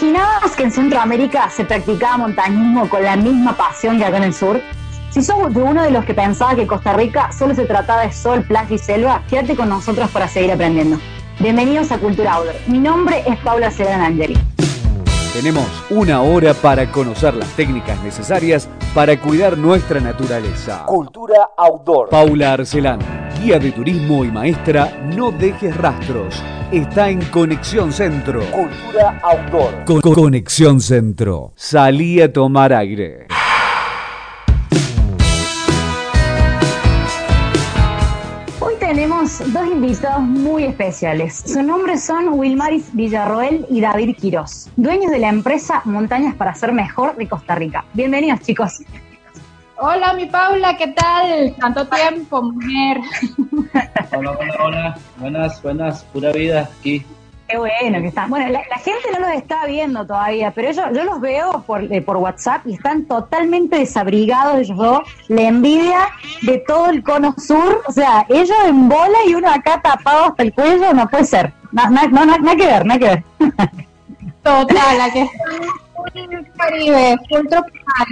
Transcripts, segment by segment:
imaginabas que en Centroamérica se practicaba montañismo con la misma pasión que acá en el sur? Si sos de uno de los que pensaba que Costa Rica solo se trataba de sol, playa y selva, quédate con nosotros para seguir aprendiendo. Bienvenidos a Cultura Outdoor. Mi nombre es Paula Celan Angeli. Tenemos una hora para conocer las técnicas necesarias para cuidar nuestra naturaleza. Cultura Outdoor. Paula Arcelán, guía de turismo y maestra No Dejes Rastros. Está en Conexión Centro. Cultura Outdoor. Con Conexión Centro. Salí a tomar aire. Hoy tenemos dos invitados muy especiales. Sus nombres son Wilmaris Villarroel y David Quirós, dueños de la empresa Montañas para Ser Mejor de Costa Rica. Bienvenidos, chicos. Hola, mi Paula, ¿qué tal? Tanto tiempo, mujer. Hola, hola, hola. Buenas, buenas, pura vida aquí. Qué bueno que están. Bueno, la, la gente no los está viendo todavía, pero yo, yo los veo por, eh, por WhatsApp y están totalmente desabrigados ellos dos. La envidia de todo el cono sur. O sea, ellos en bola y uno acá tapado hasta el cuello, no puede ser. Na- no, na- nada que ver, nada que ver. Total, la que está en el Caribe, full tropical.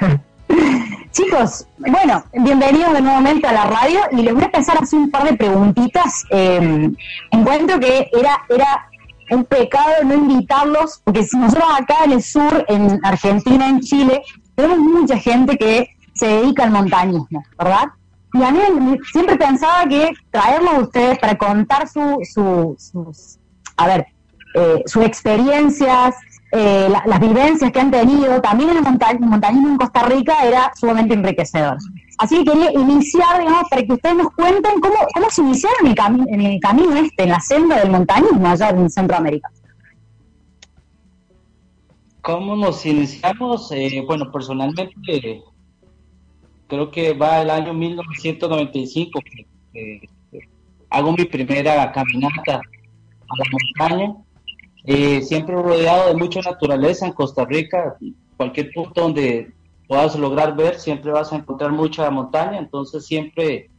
Chicos, bueno, bienvenidos de nuevamente a la radio y les voy a empezar a hacer un par de preguntitas. Eh, encuentro que era, era un pecado no invitarlos, porque si nosotros acá en el sur, en Argentina, en Chile, tenemos mucha gente que se dedica al montañismo, ¿verdad? Y a mí siempre pensaba que traerlos a ustedes para contar su- sus, a ver, eh, sus experiencias, eh, la- las vivencias que han tenido, también el monta- montañismo en Costa Rica era sumamente enriquecedor. Así que quería iniciar, digamos, para que ustedes nos cuenten cómo, cómo se iniciaron el, en el camino este, en la senda del montañismo allá en Centroamérica. ¿Cómo nos iniciamos? Eh, bueno, personalmente eh, creo que va el año 1995 que, que hago mi primera caminata a la montaña. Eh, siempre rodeado de mucha naturaleza en Costa Rica. Cualquier punto donde puedas lograr ver, siempre vas a encontrar mucha montaña. Entonces siempre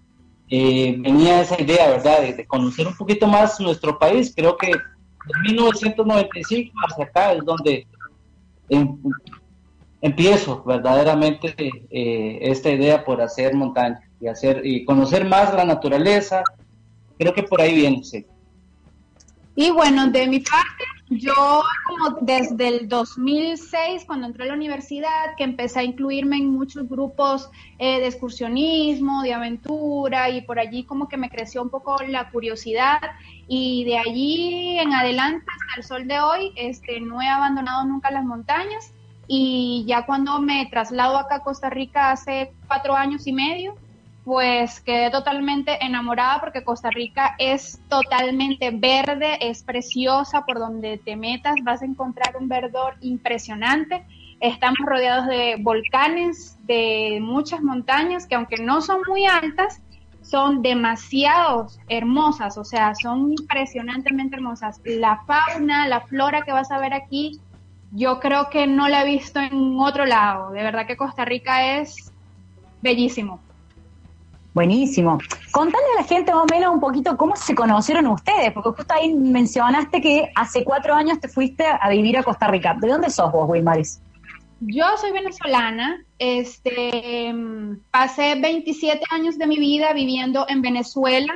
eh, venía esa idea, ¿verdad? De, de conocer un poquito más nuestro país. Creo que de 1995 hacia acá es donde em- empiezo verdaderamente eh, esta idea por hacer montaña y hacer y conocer más la naturaleza. Creo que por ahí viene, sí. Y bueno, de mi parte, yo como desde el 2006, cuando entré a la universidad, que empecé a incluirme en muchos grupos eh, de excursionismo, de aventura, y por allí como que me creció un poco la curiosidad, y de allí en adelante hasta el sol de hoy, este, no he abandonado nunca las montañas, y ya cuando me traslado acá a Costa Rica hace cuatro años y medio, pues quedé totalmente enamorada porque Costa Rica es totalmente verde, es preciosa, por donde te metas vas a encontrar un verdor impresionante. Estamos rodeados de volcanes, de muchas montañas que aunque no son muy altas, son demasiado hermosas, o sea, son impresionantemente hermosas. La fauna, la flora que vas a ver aquí, yo creo que no la he visto en otro lado. De verdad que Costa Rica es bellísimo. Buenísimo. Contale a la gente más o menos un poquito cómo se conocieron ustedes, porque justo ahí mencionaste que hace cuatro años te fuiste a vivir a Costa Rica. ¿De dónde sos vos, Wilmaris? Yo soy venezolana, este, em, pasé 27 años de mi vida viviendo en Venezuela.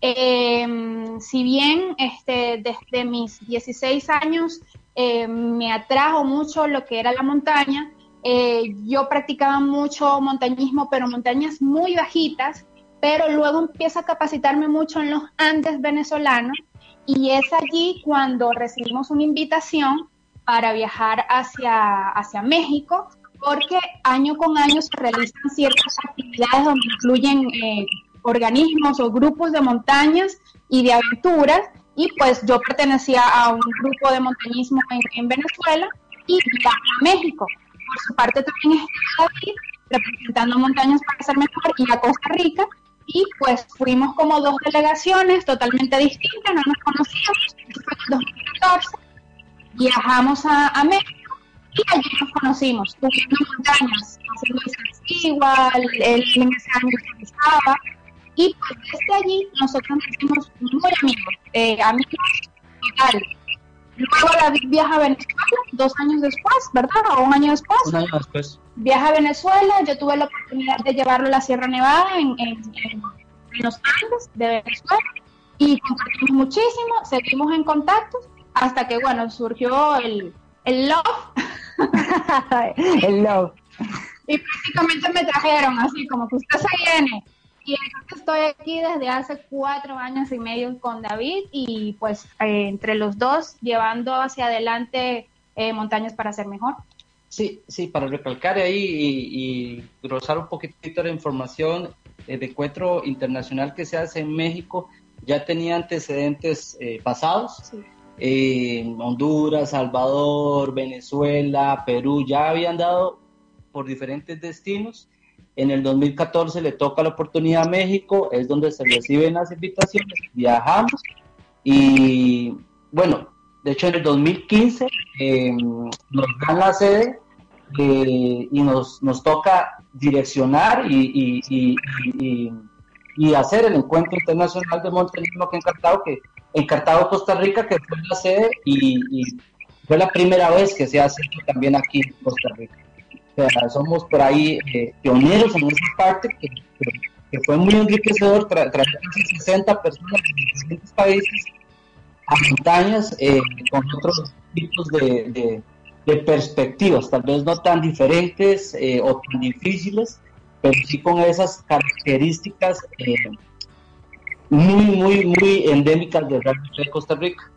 Em, si bien este, desde mis 16 años em, me atrajo mucho lo que era la montaña, eh, yo practicaba mucho montañismo, pero montañas muy bajitas, pero luego empiezo a capacitarme mucho en los Andes venezolanos y es allí cuando recibimos una invitación para viajar hacia, hacia México, porque año con año se realizan ciertas actividades donde incluyen eh, organismos o grupos de montañas y de aventuras, y pues yo pertenecía a un grupo de montañismo en, en Venezuela y viajé a México. Por su parte también está David, representando montañas para ser mejor, y a Costa Rica, y pues fuimos como dos delegaciones totalmente distintas, no nos conocíamos, eso fue en el 2014 viajamos a, México y allí nos conocimos, subiendo montañas, haciendo esas igual, él en ese año estaba y pues desde allí nosotros nos hicimos muy amigos, eh, amigos total. Luego David viaja a Venezuela, dos años después, ¿verdad? O un año después. Un año después. Viaja a Venezuela, yo tuve la oportunidad de llevarlo a la Sierra Nevada en, en, en, los Andes de Venezuela y compartimos muchísimo, seguimos en contacto hasta que, bueno, surgió el, el love. el love. Y prácticamente me trajeron así, como que usted se viene. Y estoy aquí desde hace cuatro años y medio con David y pues eh, entre los dos llevando hacia adelante eh, montañas para ser mejor. Sí, sí, para recalcar ahí y, y grosar un poquitito la información, el encuentro internacional que se hace en México ya tenía antecedentes eh, pasados. Honduras, Salvador, Venezuela, Perú, ya habían dado por diferentes destinos en el 2014 le toca la oportunidad a México, es donde se reciben las invitaciones, viajamos y bueno, de hecho en el 2015 em, nos dan la sede eh, y nos, nos toca direccionar y, y, hacer el encuentro internacional de montañismo que en Cartago, que en Cartago, Costa Rica, que fue la sede y, fue la primera vez que se hace también aquí en Costa Rica somos por ahí eh, pioneros en esa parte que, fue muy enriquecedor traer casi 60 personas de diferentes países a montañas eh, con otros tipos de, perspectivas, tal vez no tan diferentes eh, o tan difíciles, pero sí con esas características muy, muy, muy endémicas de Costa Rica.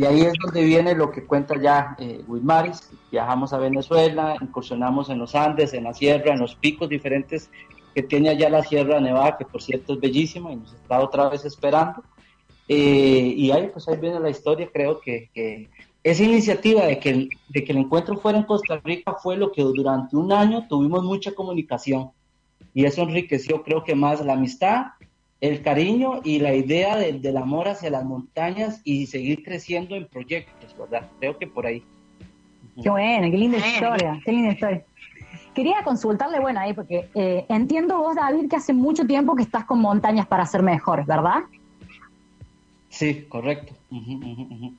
Y ahí es donde viene lo que cuenta ya eh, Wilmaris. Viajamos a Venezuela, incursionamos en los Andes, en la sierra, en los picos diferentes que tiene allá la Sierra Nevada, que por cierto es bellísima y nos está otra vez esperando. Eh, y ahí, pues ahí viene la historia. Creo que, que esa iniciativa de que, de que el encuentro fuera en Costa Rica fue lo que durante un año tuvimos mucha comunicación. Y eso enriqueció, creo que más la amistad el cariño y la idea del, amor hacia las montañas y seguir creciendo en proyectos, ¿verdad? Creo que por ahí. Qué bueno, qué linda historia, qué linda historia. Quería consultarle, bueno, ahí, porque eh, entiendo vos, David, que hace mucho tiempo que estás con montañas para ser mejores, ¿verdad? Sí, correcto.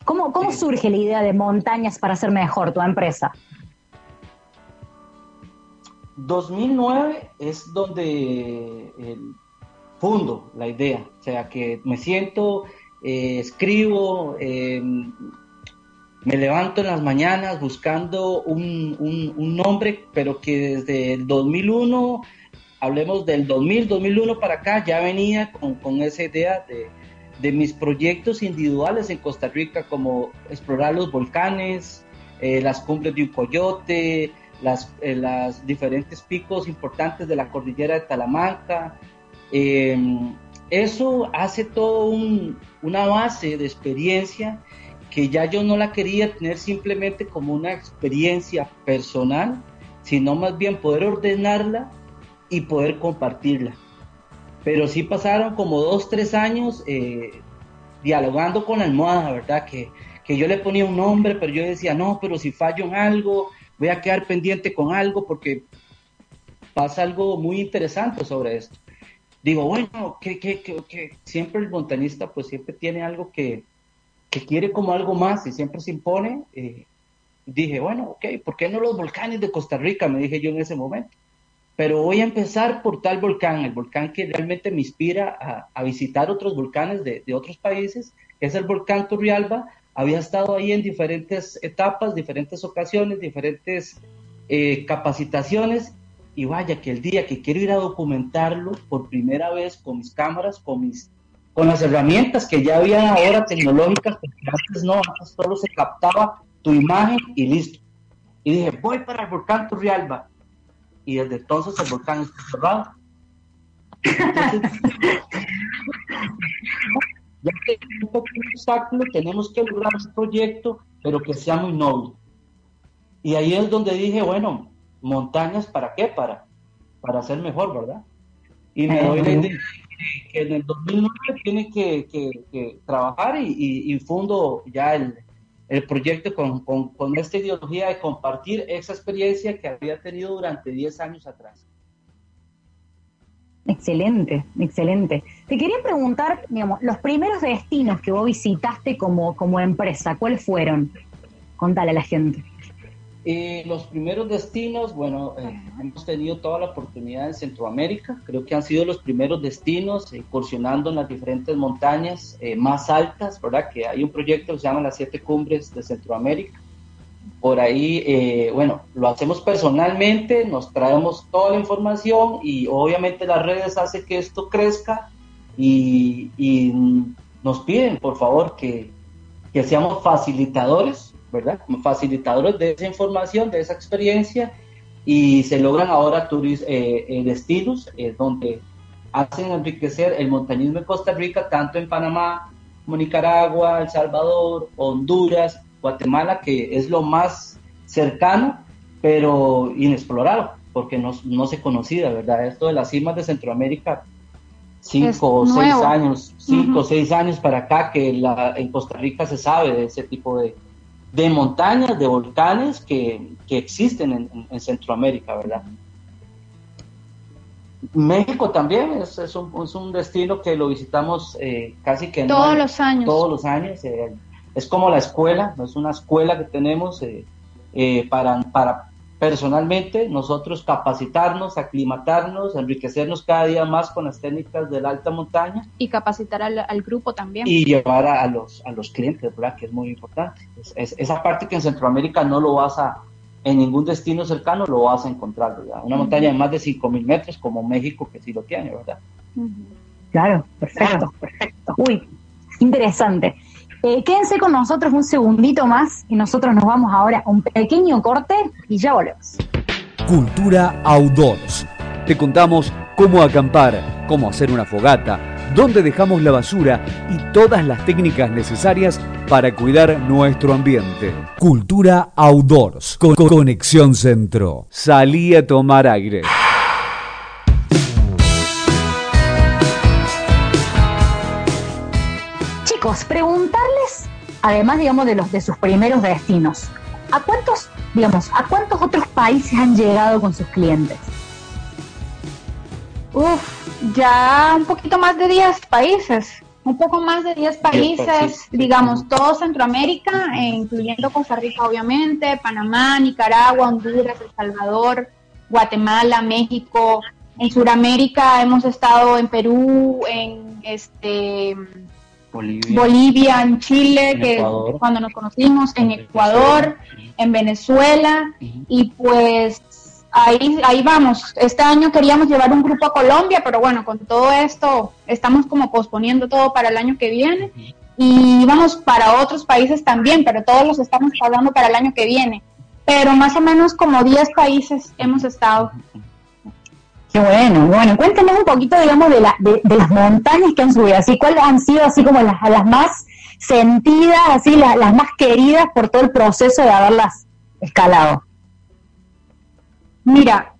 ¿Cómo, cómo surge la idea de montañas para ser mejor, tu empresa? 2009 es donde el fundo la idea, o sea, que me siento, eh, escribo, em, me levanto en las mañanas buscando un, un, nombre, pero que desde el 2001, hablemos del 2000, 2001 para acá, ya venía con, con esa idea de, de, mis proyectos individuales en Costa Rica, como explorar los volcanes, eh, las cumbres de un coyote, las, eh, las diferentes picos importantes de la cordillera de Talamanca, eh, eso hace todo una base de experiencia que ya yo no la quería tener simplemente como una experiencia personal, sino más bien poder ordenarla y poder compartirla. Pero sí pasaron como dos, tres años eh, dialogando con la almohada, ¿verdad? Que, que yo le ponía un nombre, pero yo decía, no, pero si fallo en algo, voy a quedar pendiente con algo porque pasa algo muy interesante sobre esto digo, bueno, que, que, que, siempre el montañista pues siempre tiene algo que, quiere como algo más y siempre se impone. Eh, dije, bueno, ok, ¿por qué no los volcanes de Costa Rica? Me dije yo en ese momento. Pero voy a empezar por tal volcán, el volcán que realmente me inspira a, visitar otros volcanes de, otros países, es el volcán Turrialba. Había estado ahí en diferentes etapas, diferentes ocasiones, diferentes eh, capacitaciones y vaya que el día que quiero ir a documentarlo por primera vez con mis cámaras, con mis con las herramientas que ya había ahora tecnológicas, porque antes no, antes solo se captaba tu imagen y listo. Y dije, voy para el volcán Turrialba. Y desde entonces el volcán está cerrado. ya que un poco un obstáculo, tenemos que lograr ese proyecto, pero que sea muy noble. Y ahí es donde dije, bueno, montañas, ¿para qué? Para, para ser mejor, ¿verdad? Y me doy la idea que en el 2009 tiene que, trabajar y, fundo ya el, proyecto con, con, esta ideología de compartir esa experiencia que había tenido durante 10 años atrás. Excelente, excelente. Te quería preguntar, digamos, los primeros destinos que vos visitaste como, como empresa, ¿cuáles fueron? Contale a la gente. Eh, los primeros destinos, bueno, eh, hemos tenido toda la oportunidad en Centroamérica, creo que han sido los primeros destinos, incursionando en las diferentes montañas más altas, ¿verdad? Que hay un proyecto que se llama las siete cumbres de Centroamérica. Por ahí, bueno, lo hacemos personalmente, nos traemos toda la información y obviamente las redes hacen que esto crezca y, y nos piden, por favor, que, que seamos facilitadores, ¿verdad? Como facilitadores de esa información, de esa experiencia, y se logran ahora turis, eh, eh, destinos eh, donde hacen enriquecer el montañismo en Costa Rica, tanto en Panamá como Nicaragua, El Salvador, Honduras, Guatemala, que es lo más cercano, pero inexplorado, porque no, no se conocía, ¿verdad? Esto de las cimas de Centroamérica cinco o seis años, cinco o seis años para acá que la, en Costa Rica se sabe de ese tipo de, de montañas, de volcanes que, que existen en, en, Centroamérica, ¿verdad? México también es, es, un, es, un, destino que lo visitamos eh, casi que todos los años. Todos los años. Eh, es como la escuela, es una escuela que tenemos eh, eh para, para personalmente nosotros capacitarnos, aclimatarnos, enriquecernos cada día más con las técnicas de la alta montaña. Y capacitar al, grupo también. Y llevar a, los, a los clientes, ¿verdad? Que es muy importante. Es, esa parte que en Centroamérica no lo vas a, en ningún destino cercano lo vas a encontrar, ¿verdad? Una montaña de más de 5.000 metros como México que sí lo tiene, ¿verdad? Claro, perfecto, perfecto. Uy, interesante. Eh, quédense con nosotros un segundito más y nosotros nos vamos ahora a un pequeño corte y ya volvemos. Cultura Outdoors. Te contamos cómo acampar, cómo hacer una fogata, dónde dejamos la basura y todas las técnicas necesarias para cuidar nuestro ambiente. Cultura Outdoors con Conexión Centro. Salí a tomar aire. Chicos, preguntarles, además, digamos, de los de sus primeros destinos, ¿a cuántos, digamos, a cuántos otros países han llegado con sus clientes? Uf, ya un poquito más de 10 países, un poco más de 10 países, digamos, todo Centroamérica, eh, incluyendo Costa Rica, obviamente, Panamá, Nicaragua, Honduras, El Salvador, Guatemala, México. En Sudamérica hemos estado en Perú, en este Bolivia, en Chile, que cuando nos conocimos, en Ecuador, en Venezuela, y pues ahí, ahí vamos. Este año queríamos llevar un grupo a Colombia, pero bueno, con todo esto estamos como posponiendo todo para el año que viene. Y vamos para otros países también, pero todos los estamos hablando para el año que viene. Pero más o menos como 10 países hemos estado. Qué bueno, bueno, cuéntenos un poquito, digamos, de, la, de, las montañas que han subido, así, cuáles han sido así como las, las más sentidas, así, las, las más queridas por todo el proceso de haberlas escalado. Mira,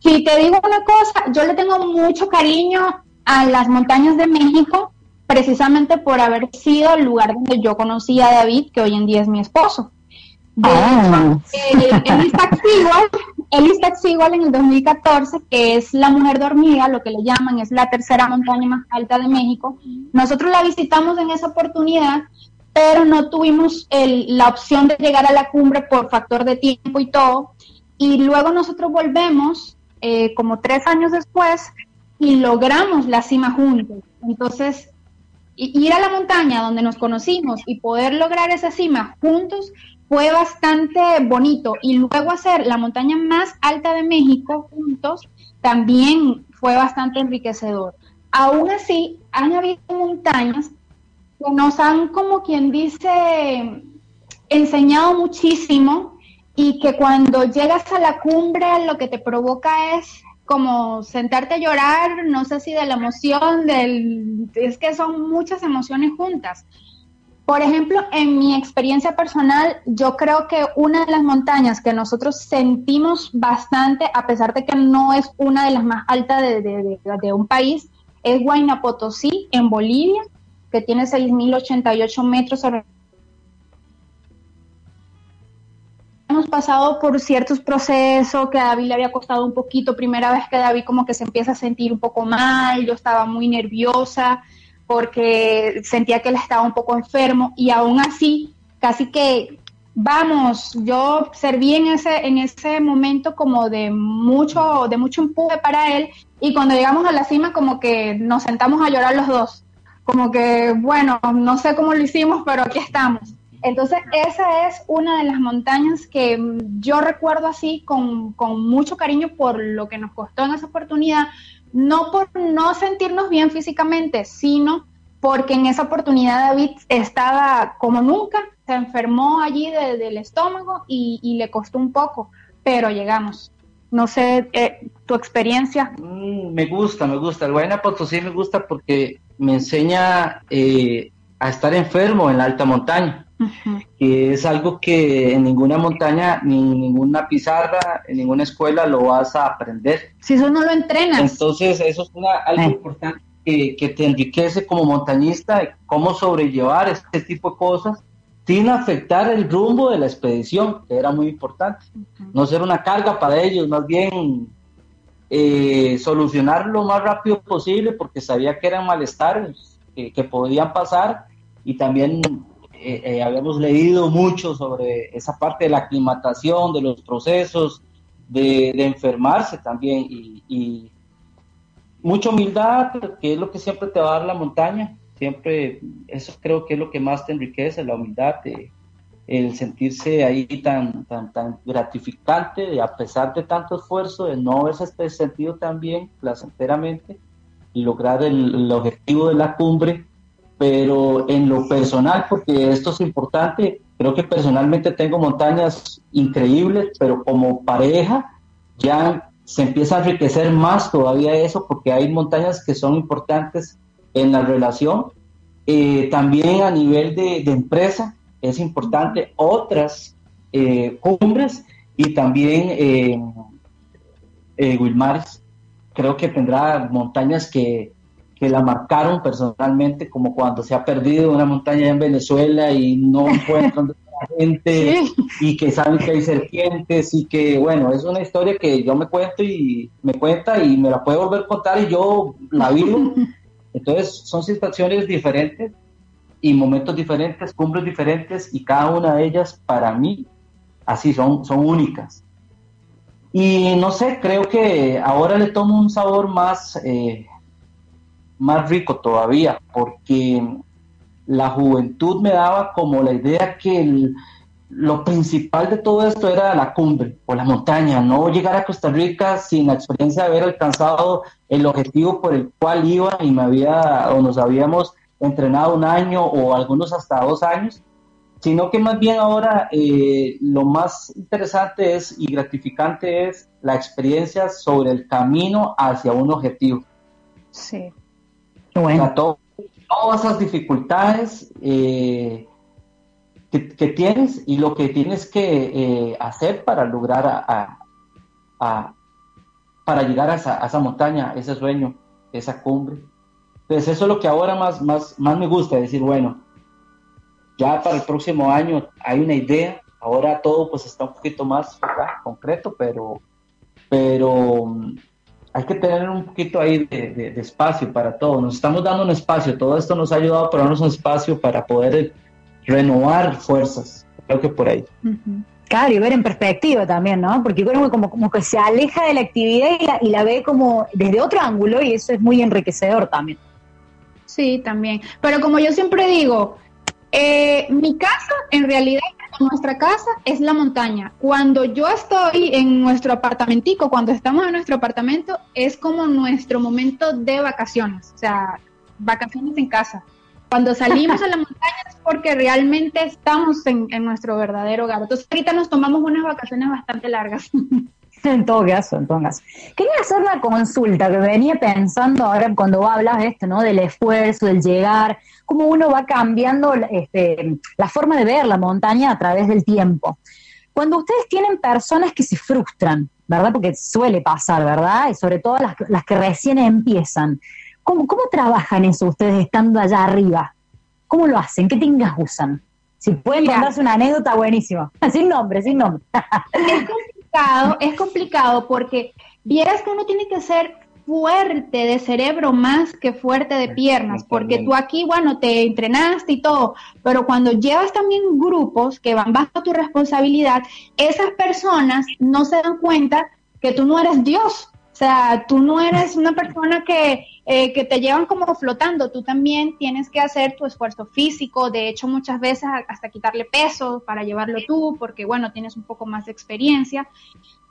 si te digo una cosa, yo le tengo mucho cariño a las montañas de México, precisamente por haber sido el lugar donde yo conocí a David, que hoy en día es mi esposo. De ah. hecho, él, igual, en el 2014, que es la Mujer Dormida, lo que le llaman, es la tercera montaña más alta de México. Nosotros la visitamos en esa oportunidad, pero no tuvimos la opción de llegar a la cumbre por factor de tiempo y todo. Y luego nosotros volvemos, eh, como tres años después, y logramos la cima juntos. Entonces, ir a la montaña donde nos conocimos y poder lograr esa cima juntos fue bastante bonito. Y luego hacer la montaña más alta de México juntos también fue bastante enriquecedor. Aún así, han habido montañas que nos han, como quien dice, enseñado muchísimo y que cuando llegas a la cumbre lo que te provoca es como sentarte a llorar, no sé si de la emoción, del, es que son muchas emociones juntas. Por ejemplo, en mi experiencia personal, yo creo que una de las montañas que nosotros sentimos bastante, a pesar de que no es una de las más altas de, un país, es Huayna Potosí, en Bolivia, que tiene 6.088 metros hemos pasado por ciertos procesos que a David le había costado un poquito, primera vez que David como que se empieza a sentir un poco mal, yo estaba muy nerviosa, porque sentía que él estaba un poco enfermo y aún así, casi que vamos, yo serví en ese, en ese momento como de mucho, de mucho empuje para él y cuando llegamos a la cima como que nos sentamos a llorar los dos, como que bueno, no sé cómo lo hicimos, pero aquí estamos. Entonces esa es una de las montañas que yo recuerdo así con, con mucho cariño por lo que nos costó en esa oportunidad, no por no sentirnos bien físicamente, sino porque en esa oportunidad David estaba como nunca, se enfermó allí del estómago y, le costó un poco, pero llegamos. No sé, eh, tu experiencia. Mm, me gusta, me gusta. El Guayana Potosí me gusta porque me enseña eh, a estar enfermo en la alta montaña, que es algo que en ninguna montaña, ni ninguna pizarra, en ninguna escuela lo vas a aprender. Si eso no lo entrenas. Entonces, eso es algo eh. importante que, te enriquece como montañista, cómo sobrellevar este tipo de cosas sin afectar el rumbo de la expedición, que era muy importante. No ser una carga para ellos, más bien eh, solucionar lo más rápido posible, porque sabía que eran malestares que, podían pasar y también eh, eh, habíamos leído mucho sobre esa parte de la aclimatación, de los procesos, de, enfermarse también y mucha humildad, que es lo que siempre te va a dar la montaña. Siempre, eso creo que es lo que más te enriquece, la humildad, el sentirse ahí tan, tan, gratificante, de, a pesar de tanto esfuerzo, de no haberse sentido tan bien placenteramente y lograr el objetivo de la cumbre. Pero en lo personal, porque esto es importante, creo que personalmente tengo montañas increíbles, pero como pareja ya se empieza a enriquecer más todavía eso porque hay montañas que son importantes en la relación. Eh, también a nivel de, empresa es importante otras eh, cumbres y también eh, eh, Wilmares. Creo que tendrá montañas que, que la marcaron personalmente, como cuando se ha perdido una montaña en Venezuela y no encuentran gente y que saben que hay serpientes y que, bueno, es una historia que yo me cuento y me cuenta y me la puede volver a contar y yo la vivo. Entonces, son situaciones diferentes y momentos diferentes, cumbres diferentes y cada una de ellas para mí así son, son únicas. Y no sé, creo que ahora le tomo un sabor más, eh, más rico todavía, porque la juventud me daba como la idea que lo principal de todo esto era la cumbre o la montaña, no llegar a Costa Rica sin la experiencia de haber alcanzado el objetivo por el cual iba y me había o nos habíamos entrenado un año o algunos hasta dos años, sino que más bien ahora eh, lo más interesante es y gratificante es la experiencia sobre el camino hacia un objetivo. Sí. Bueno. Todas esas dificultades eh, que, tienes y lo que tienes que eh, hacer para lograr a, para llegar a esa, montaña, ese sueño, esa cumbre. Entonces eso es lo que ahora más, más, más me gusta, decir, bueno, ya para el próximo año hay una idea, ahora todo pues está un poquito más concreto, pero, pero hay que tener un poquito ahí de, espacio para todo. Nos estamos dando un espacio, todo esto nos ha ayudado a darnos un espacio para poder renovar fuerzas. Creo que por ahí. Claro, y ver en perspectiva también, ¿no? Porque como, como, como que se aleja de la actividad y la, y la ve como desde otro ángulo y eso es muy enriquecedor también. Sí, también. Pero como yo siempre digo, eh, mi casa, en realidad, nuestra casa es la montaña. Cuando yo estoy en nuestro apartamentico, cuando estamos en nuestro apartamento, es como nuestro momento de vacaciones, o sea, vacaciones en casa. Cuando salimos a la montaña es porque realmente estamos en, nuestro verdadero hogar. Entonces, ahorita nos tomamos unas vacaciones bastante largas. En todo caso, en todo caso. Quería hacer una consulta que venía pensando ahora cuando hablas de esto, ¿no? Del esfuerzo, del llegar, cómo uno va cambiando este, la forma de ver la montaña a través del tiempo. Cuando ustedes tienen personas que se frustran, ¿verdad? Porque suele pasar, ¿verdad? Y sobre todo las, las que recién empiezan. ¿Cómo, ¿Cómo trabajan eso ustedes estando allá arriba? ¿Cómo lo hacen? ¿Qué tingas usan? Si pueden contarse una anécdota, buenísimo. Sin nombre, sin nombre. es complicado porque vieras que uno tiene que ser fuerte de cerebro más que fuerte de piernas, porque tú aquí, bueno, te entrenaste y todo, pero cuando llevas también grupos que van bajo tu responsabilidad, esas personas no se dan cuenta que tú no eres Dios, o sea, tú no eres una persona que, eh, que te llevan como flotando, tú también tienes que hacer tu esfuerzo físico, de hecho muchas veces hasta quitarle peso para llevarlo tú, porque bueno, tienes un poco más de experiencia.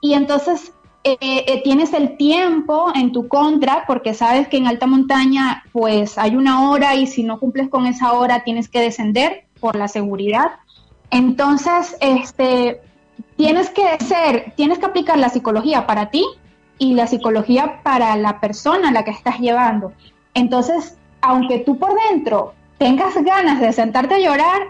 Y entonces eh, eh, tienes el tiempo en tu contra, porque sabes que en alta montaña pues hay una hora y si no cumples con esa hora tienes que descender por la seguridad. Entonces, este, tienes que ser, tienes que aplicar la psicología para ti y la psicología para la persona a la que estás llevando. Entonces, aunque tú por dentro tengas ganas de sentarte a llorar,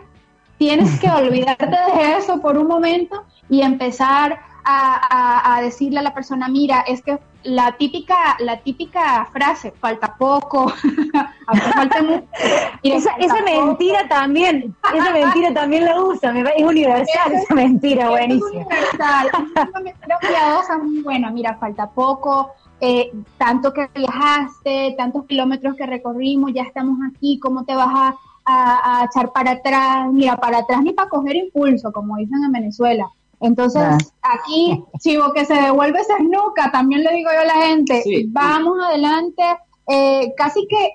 tienes que olvidarte de eso por un momento y empezar a, decirle a la persona, mira, es que la típica, la típica frase, falta poco, falta mucho. esa, mentira también, esa mentira también la usa, es universal esa mentira, buenísima. Es universal, es una muy buena, mira, falta poco, eh, tanto que viajaste, tantos kilómetros que recorrimos, ya estamos aquí, ¿cómo te vas a, a echar para atrás? Mira, para atrás ni para coger impulso, como dicen en Venezuela entonces, aquí, chivo, que se devuelve esa nuca, también le digo yo a la gente, vamos adelante, eh, casi que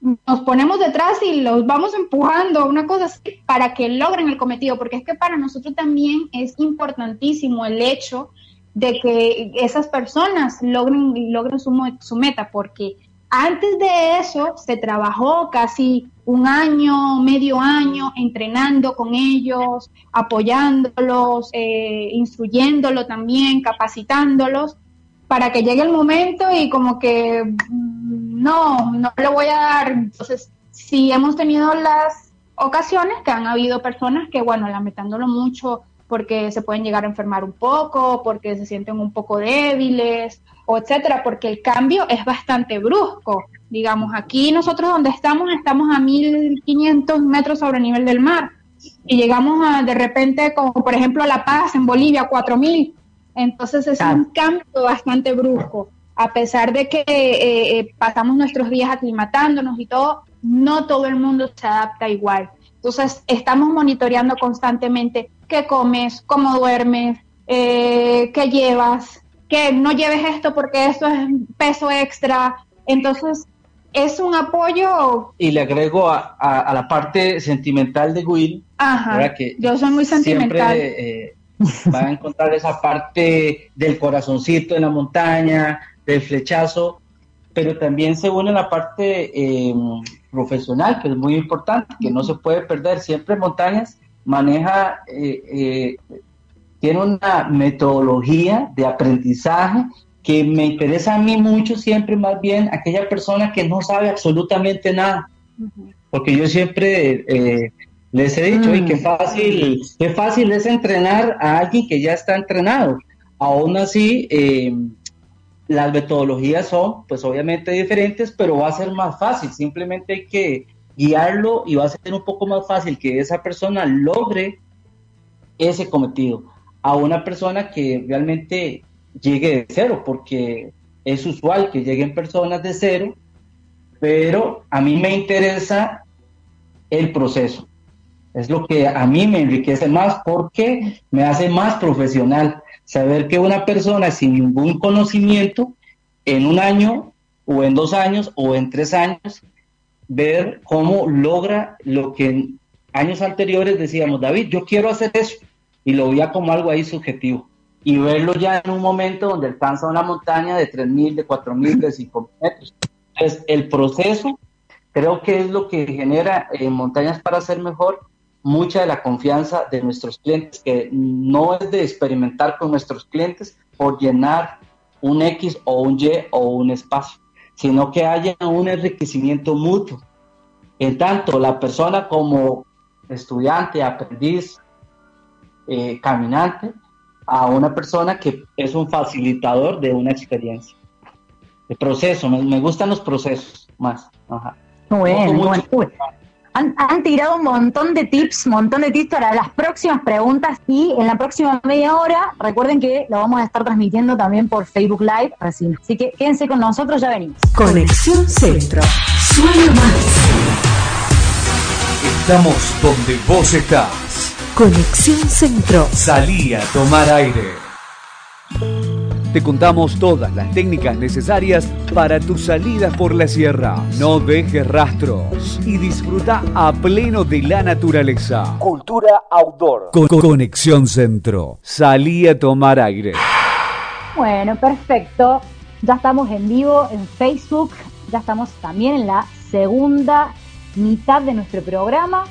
nos ponemos detrás y los vamos empujando, una cosa así, para que logren el cometido, porque es que para nosotros también es importantísimo el hecho de que esas personas logren, logren su, su meta, porque antes de eso se trabajó casi un año, medio año entrenando con ellos, apoyándolos, eh, instruyéndolos también, capacitándolos, para que llegue el momento y como que mm, no, no le voy a dar. Entonces, sí hemos tenido las ocasiones que han habido personas que, bueno, lamentándolo mucho, porque se pueden llegar a enfermar un poco, porque se sienten un poco débiles, o etcétera, porque el cambio es bastante brusco. Digamos, aquí nosotros donde estamos, estamos a 1500 metros sobre el nivel del mar y llegamos a, de repente, como por ejemplo a La Paz en Bolivia, 4000. Entonces es un cambio bastante brusco. A pesar de que eh, eh, pasamos nuestros días aclimatándonos y todo, no todo el mundo se adapta igual. Entonces estamos monitoreando constantemente qué comes, cómo duermes, eh, qué llevas, que no lleves esto porque esto es peso extra. Entonces, es un apoyo. Y le agrego a, a, la parte sentimental de Will, Ajá, que yo soy muy sentimental. Siempre eh, va a encontrar esa parte del corazoncito en la montaña, del flechazo, pero también se une la parte eh, profesional, que es muy importante, que no se puede perder. Siempre montañas maneja, eh, tiene una metodología de aprendizaje que me interesa a mí mucho siempre más bien aquella persona que no sabe absolutamente nada. Porque yo siempre eh, les he dicho, y qué mm. fácil, qué fácil es entrenar a alguien que ya está entrenado. Aún así, eh, las metodologías son, pues obviamente diferentes, pero va a ser más fácil. Simplemente hay que guiarlo y va a ser un poco más fácil que esa persona logre ese cometido a una persona que realmente llegue de cero, porque es usual que lleguen personas de cero, pero a mí me interesa el proceso. Es lo que a mí me enriquece más porque me hace más profesional. Saber que una persona sin ningún conocimiento, en un año o en dos años o en tres años, ver cómo logra lo que en años anteriores decíamos, David, yo quiero hacer eso, y lo veía como algo ahí subjetivo y verlo ya en un momento donde alcanza una montaña de 3.000, de 4.000, de 5.000 metros. Entonces, el proceso creo que es lo que genera en Montañas para ser mejor mucha de la confianza de nuestros clientes, que no es de experimentar con nuestros clientes por llenar un X o un Y o un espacio, sino que haya un enriquecimiento mutuo. En tanto, la persona como estudiante, aprendiz, eh, caminante, a una persona que es un facilitador de una experiencia. El proceso, me, gustan los procesos más. Ajá. Bueno, bueno. Han, tirado un montón de tips, un montón de tips para las próximas preguntas y en la próxima media hora, recuerden que lo vamos a estar transmitiendo también por Facebook Live, así, así que quédense con nosotros, ya venimos. Conexión Centro, sueño más. Estamos donde vos estás. Conexión Centro. Salí a tomar aire. Te contamos todas las técnicas necesarias para tus salidas por la sierra. No dejes rastros y disfruta a pleno de la naturaleza. Cultura outdoor. Con Conexión Centro. Salí a tomar aire. Bueno, perfecto. Ya estamos en vivo en Facebook. Ya estamos también en la segunda mitad de nuestro programa.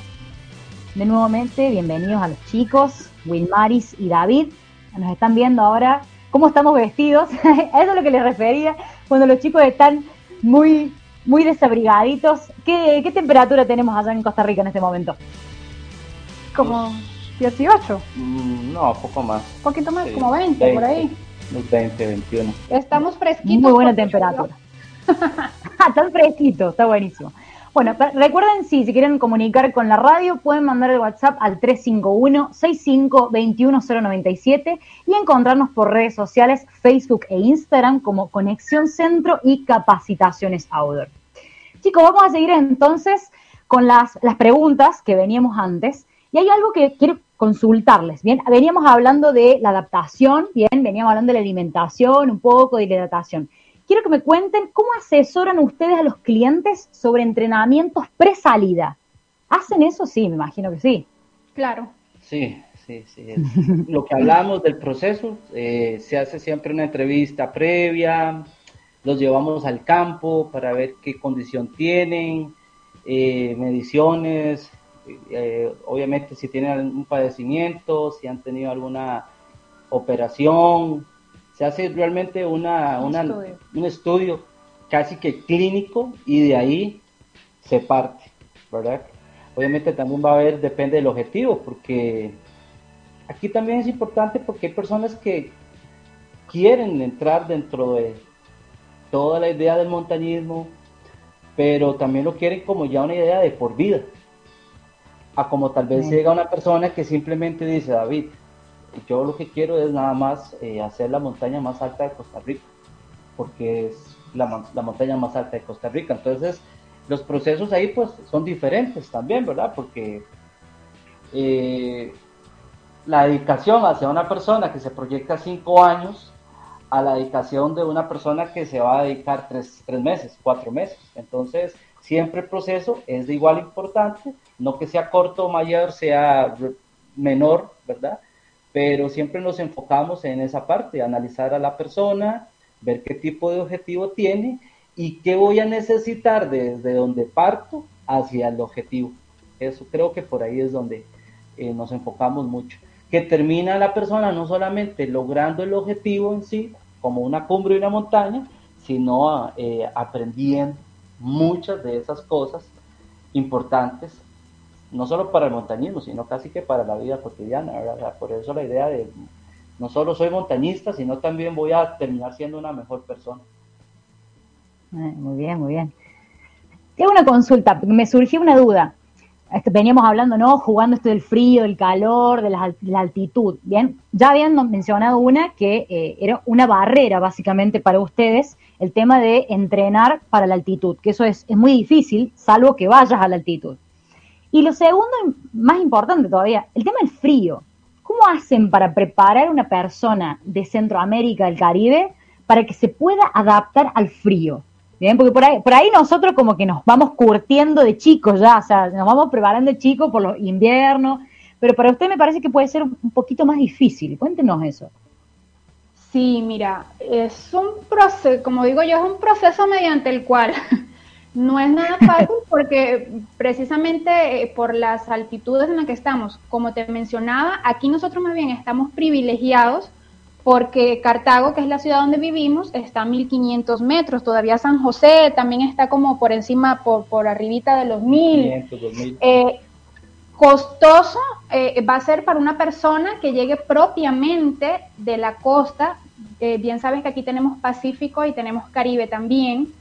De nuevamente, bienvenidos a los chicos, Wilmaris y David. Nos están viendo ahora cómo estamos vestidos. Eso es lo que les refería cuando los chicos están muy, muy desabrigaditos. ¿Qué, ¿Qué, temperatura tenemos allá en Costa Rica en este momento? Como 18. Mm, no, poco más. Un poquito más, como 20, por ahí. 20, 21. Estamos fresquitos. Muy buena temperatura. Tan fresquito, está buenísimo. Bueno, recuerden, sí, si quieren comunicar con la radio, pueden mandar el WhatsApp al 351-6521-097 y encontrarnos por redes sociales, Facebook e Instagram como Conexión Centro y Capacitaciones Outdoor. Chicos, vamos a seguir entonces con las, las preguntas que veníamos antes. Y hay algo que quiero consultarles, ¿bien? Veníamos hablando de la adaptación, ¿bien? Veníamos hablando de la alimentación, un poco de la hidratación quiero que me cuenten cómo asesoran ustedes a los clientes sobre entrenamientos pre-salida. ¿Hacen eso? Sí, me imagino que sí. Claro. Sí, sí, sí. Lo que hablamos del proceso, eh, se hace siempre una entrevista previa, los llevamos al campo para ver qué condición tienen, eh, mediciones, eh, obviamente si tienen algún padecimiento, si han tenido alguna operación, se hace realmente una, un, estudio. casi que clínico y de ahí se parte, ¿verdad? Obviamente también va a haber, depende del objetivo, porque aquí también es importante porque hay personas que quieren entrar dentro de toda la idea del montañismo, pero también lo quieren como ya una idea de por vida. A como tal vez llega una persona que simplemente dice, David, yo lo que quiero es nada más eh, hacer la montaña más alta de Costa Rica, porque es la, montaña más alta de Costa Rica. Entonces, los procesos ahí pues son diferentes también, ¿verdad? Porque eh, la dedicación hacia una persona que se proyecta cinco años a la dedicación de una persona que se va a dedicar tres, tres meses, cuatro meses. Entonces, siempre el proceso es de igual importante, no que sea corto o mayor, sea menor, ¿verdad? Pero siempre nos enfocamos en esa parte, analizar a la persona, ver qué tipo de objetivo tiene y qué voy a necesitar desde donde parto hacia el objetivo. Eso creo que por ahí es donde eh, nos enfocamos mucho. Que termina la persona no solamente logrando el objetivo en sí, como una cumbre y una montaña, sino eh, aprendiendo muchas de esas cosas importantes no solo para el montañismo, sino casi que para la vida cotidiana, por eso la idea de no solo soy montañista, sino también voy a terminar siendo una mejor persona. Muy bien, muy bien. Tengo una consulta, me surgió una duda. Veníamos hablando, ¿no? Jugando esto del frío, del calor, de la, altitud. Bien, ya habían mencionado una que eh, era una barrera básicamente para ustedes, el tema de entrenar para la altitud, que eso es, es muy difícil, salvo que vayas a la altitud. Y lo segundo, más importante todavía, el tema del frío. ¿Cómo hacen para preparar una persona de Centroamérica, del Caribe, para que se pueda adaptar al frío? Bien, porque por ahí, por ahí nosotros como que nos vamos curtiendo de chicos ya, o sea, nos vamos preparando de chicos por los inviernos, pero para usted me parece que puede ser un poquito más difícil. Cuéntenos eso. Sí, mira, es un proceso, como digo yo, es un proceso mediante el cual No es nada fácil porque precisamente eh, por las altitudes en las que estamos, como te mencionaba, aquí nosotros más bien estamos privilegiados porque Cartago, que es la ciudad donde vivimos, está a 1500 metros, todavía San José también está como por encima, por, por arribita de los 1000. Eh, costoso eh, va a ser para una persona que llegue propiamente de la costa. bien sabes que aquí tenemos Pacífico y tenemos Caribe también.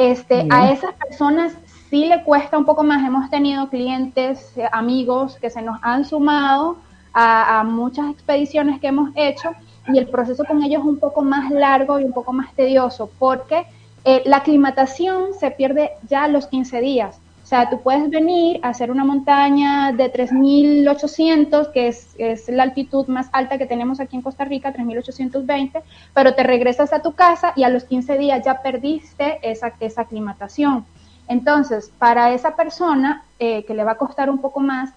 Este, a esas personas sí le cuesta un poco más. Hemos tenido clientes, eh, amigos que se nos han sumado a, muchas expediciones que hemos hecho y el proceso con ellos es un poco más largo y un poco más tedioso porque eh, la aclimatación se pierde ya a los 15 días. Sea, tú puedes venir a hacer una montaña de 3.800, que es, es, la altitud más alta que tenemos aquí en Costa Rica, 3.820, pero te regresas a tu casa y a los 15 días ya perdiste esa, esa aclimatación. Entonces, para esa persona eh, que le va a costar un poco más,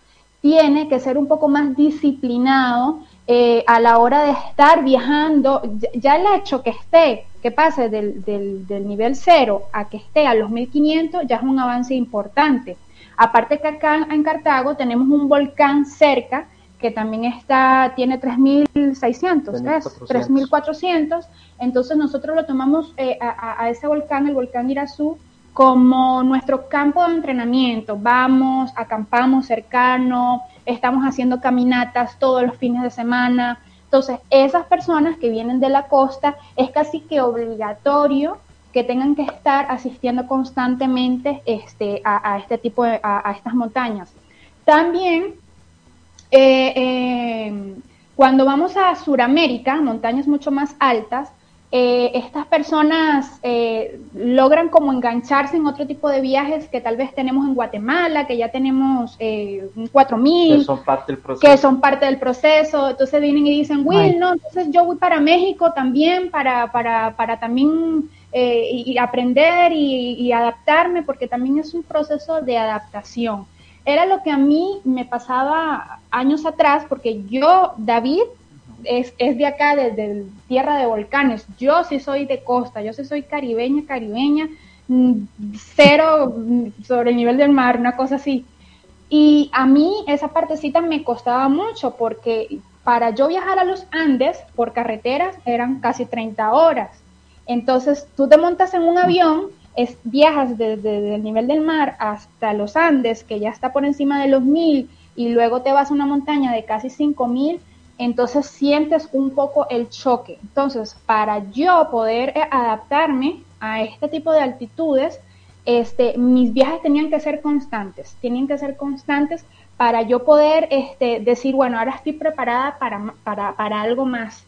tiene que ser un poco más disciplinado eh, a la hora de estar viajando, ya el hecho que esté, que pase del, del, nivel cero a que esté a los 1500, ya es un avance importante. Aparte que acá en Cartago tenemos un volcán cerca que también está, tiene 3.600, 3.400, entonces nosotros lo tomamos eh, a, a, ese volcán, el volcán Irazú, como nuestro campo de entrenamiento. Vamos, acampamos cercano, estamos haciendo caminatas todos los fines de semana. Entonces, esas personas que vienen de la costa es casi que obligatorio que tengan que estar asistiendo constantemente este, a, este tipo de, a, estas montañas. También, eh, eh, cuando vamos a Sudamérica, montañas mucho más altas, eh, estas personas eh, logran como engancharse en otro tipo de viajes que tal vez tenemos en Guatemala, que ya tenemos eh, 4.000, que son parte del proceso. Que son parte del proceso. Entonces vienen y dicen, Will, no, entonces yo voy para México también, para, para, para también eh, y aprender y, y adaptarme, porque también es un proceso de adaptación. Era lo que a mí me pasaba años atrás, porque yo, David, es, es de acá, desde tierra de volcanes. Yo sí soy de costa, yo sí soy caribeña, caribeña, mm, cero mm, sobre el nivel del mar, una cosa así. Y a mí esa partecita me costaba mucho porque para yo viajar a los Andes por carreteras eran casi 30 horas. Entonces tú te montas en un avión, es, viajas desde, el nivel del mar hasta los Andes, que ya está por encima de los 1000, y luego te vas a una montaña de casi 5000 entonces sientes un poco el choque. Entonces, para yo poder eh, adaptarme a este tipo de altitudes, este, mis viajes tenían que ser constantes, tenían que ser constantes para yo poder este, decir, bueno, ahora estoy preparada para, para, para algo más.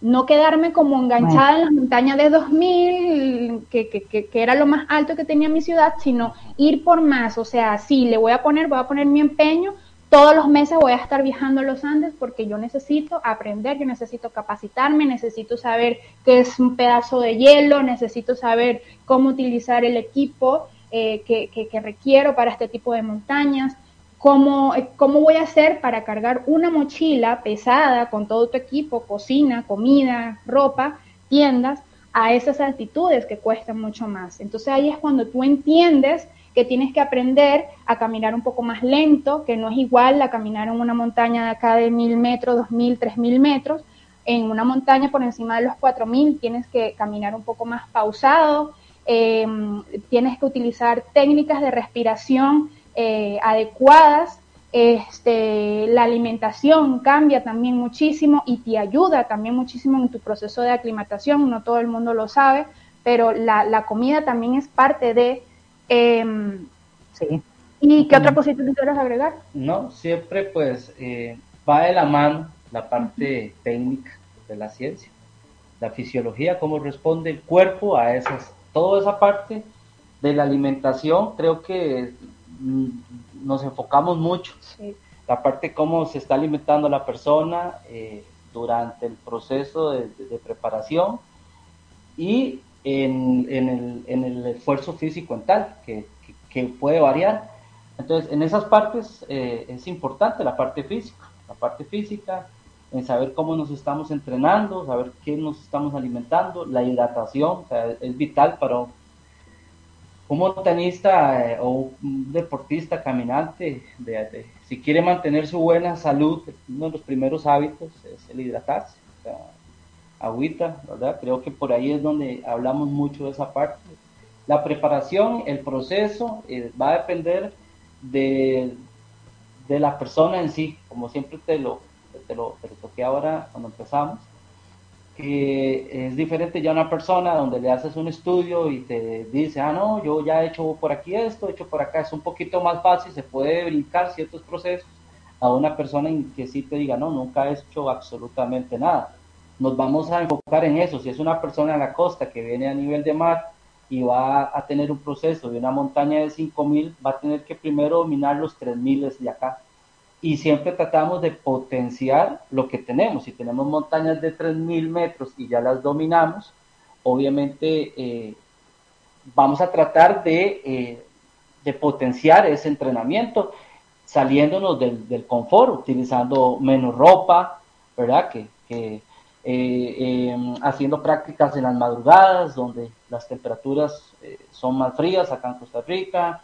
No quedarme como enganchada en las montañas de 2000, que, que, que, que, era lo más alto que tenía mi ciudad, sino ir por más. O sea, sí, le voy a poner, voy a poner mi empeño, todos los meses voy a estar viajando a los Andes porque yo necesito aprender, yo necesito capacitarme, necesito saber qué es un pedazo de hielo, necesito saber cómo utilizar el equipo eh, que, requiero para este tipo de montañas, cómo, eh, cómo voy a hacer para cargar una mochila pesada con todo tu equipo, cocina, comida, ropa, tiendas, a esas altitudes que cuestan mucho más. Entonces ahí es cuando tú entiendes que tienes que aprender a caminar un poco más lento, que no es igual a caminar en una montaña de acá de mil metros, dos mil, tres mil metros. En una montaña por encima de los cuatro mil tienes que caminar un poco más pausado, em, tienes que utilizar técnicas de respiración eh, adecuadas. Este, la alimentación cambia también muchísimo y te ayuda también muchísimo en tu proceso de aclimatación. No todo el mundo lo sabe, pero la, la comida también es parte de Em, sí. ¿Y qué otra cosita te quieres agregar? No, siempre pues eh, va de la mano la parte técnica de la ciencia, la fisiología, cómo responde el cuerpo a esas, toda esa parte de la alimentación, creo que mm, nos enfocamos mucho. La parte cómo se está alimentando la persona eh, durante el proceso de, de preparación y en, el, en el, esfuerzo físico en tal, que, que, puede variar. Entonces, en esas partes eh, es importante la parte física, la parte física, en saber cómo nos estamos entrenando, saber qué nos estamos alimentando, la hidratación, es vital para un, montanista eh, o un deportista caminante, de, si quiere mantener su buena salud, uno de los primeros hábitos es el hidratarse agüita, ¿verdad? Creo que por ahí es donde hablamos mucho de esa parte. La preparación, el proceso, eh, va a depender de, de la persona en sí, como siempre te lo, te lo, te toqué ahora cuando empezamos, que es diferente ya una persona donde le haces un estudio y te dice, ah, no, yo ya he hecho por aquí esto, he hecho por acá, es un poquito más fácil, se puede brincar ciertos procesos a una persona en que sí te diga, no, nunca he hecho absolutamente nada. Nos vamos a enfocar en eso. Si es una persona en la costa que viene a nivel de mar y va a tener un proceso de una montaña de 5000, va a tener que primero dominar los 3000 de acá y siempre tratamos de potenciar lo que tenemos. Si tenemos montañas de 3.000 metros y ya las dominamos, obviamente eh, vamos a tratar de, eh, de, potenciar ese entrenamiento saliéndonos del, del, confort, utilizando menos ropa, ¿verdad? Que, haciendo prácticas en las madrugadas, donde las temperaturas son más frías acá en Costa Rica,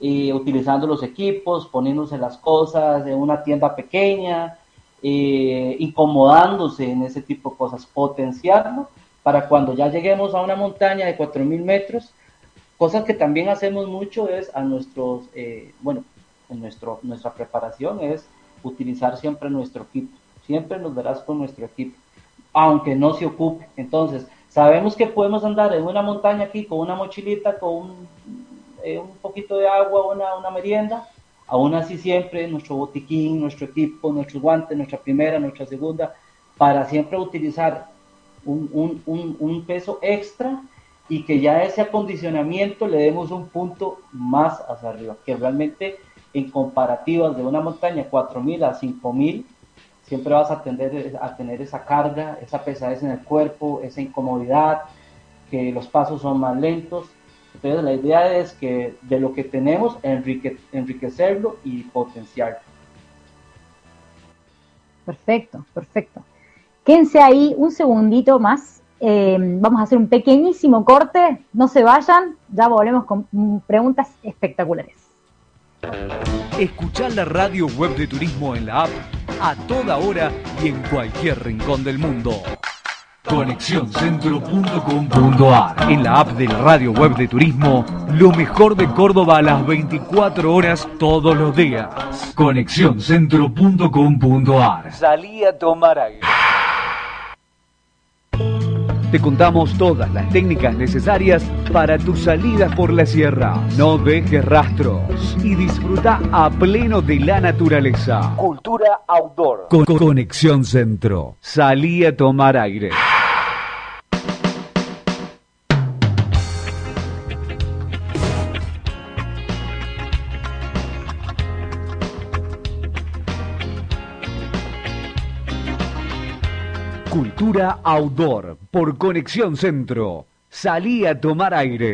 utilizando los equipos, poniéndose las cosas en una tienda pequeña, eh, incomodándose en ese tipo de cosas, potenciarlo para cuando ya lleguemos a una montaña de 4.000 metros, cosas que también hacemos mucho es a nuestros, eh, bueno, en nuestro, nuestra preparación es utilizar siempre nuestro equipo, siempre nos verás con nuestro equipo, aunque no se ocupe. Entonces, sabemos que podemos andar en una montaña aquí con una mochilita, con un eh, un poquito de agua, una, una merienda, aún así siempre nuestro botiquín, nuestro equipo, nuestros guantes, nuestra primera, nuestra segunda, para siempre utilizar un, un, un, peso extra y que ya ese acondicionamiento le demos un punto más hacia arriba, que realmente en comparativas de una montaña 4.000 a 5.000, siempre vas a, tender a tener esa carga, esa pesadez en el cuerpo, esa incomodidad, que los pasos son más lentos entonces la idea es que de lo que tenemos, enriquecerlo y potenciarlo. Perfecto, perfecto. Quédense ahí un segundito más. Eh, vamos a hacer un pequeñísimo corte. No se vayan, ya volvemos con preguntas espectaculares. Escuchar la radio web de turismo en la app a toda hora y en cualquier rincón del mundo. Conexióncentro.com.ar En la app del Radio Web de Turismo, lo mejor de Córdoba a las 24 horas todos los días. Conexióncentro.com.ar Salí a tomar aire. Te contamos todas las técnicas necesarias para tus salidas por la sierra. No dejes rastros y disfruta a pleno de la naturaleza. Cultura outdoor. Con Conexión Centro. Salí a tomar aire. Cultura Outdoor por Conexión Centro. Salí a tomar aire.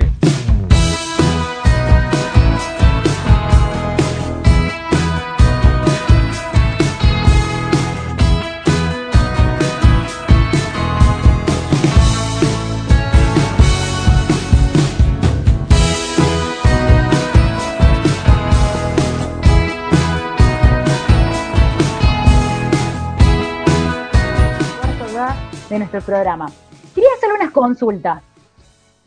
Nuestro programa. Quería hacerle unas consultas.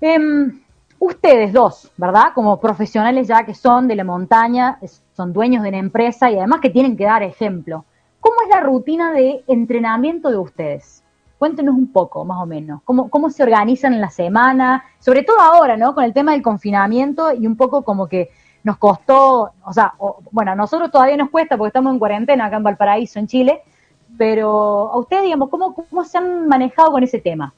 Em, ustedes dos, ¿verdad? Como profesionales ya que son de la montaña, son dueños de una empresa y además que tienen que dar ejemplo. ¿Cómo es la rutina de entrenamiento de ustedes? Cuéntenos un poco, más o menos. ¿Cómo, cómo se organizan en la semana? Sobre todo ahora, ¿no? Con el tema del confinamiento y un poco como que nos costó, o sea, bueno, a nosotros todavía nos cuesta porque estamos en cuarentena acá en Valparaíso, en Chile, pero a ustedes, digamos, ¿cómo, cómo se han manejado con ese tema?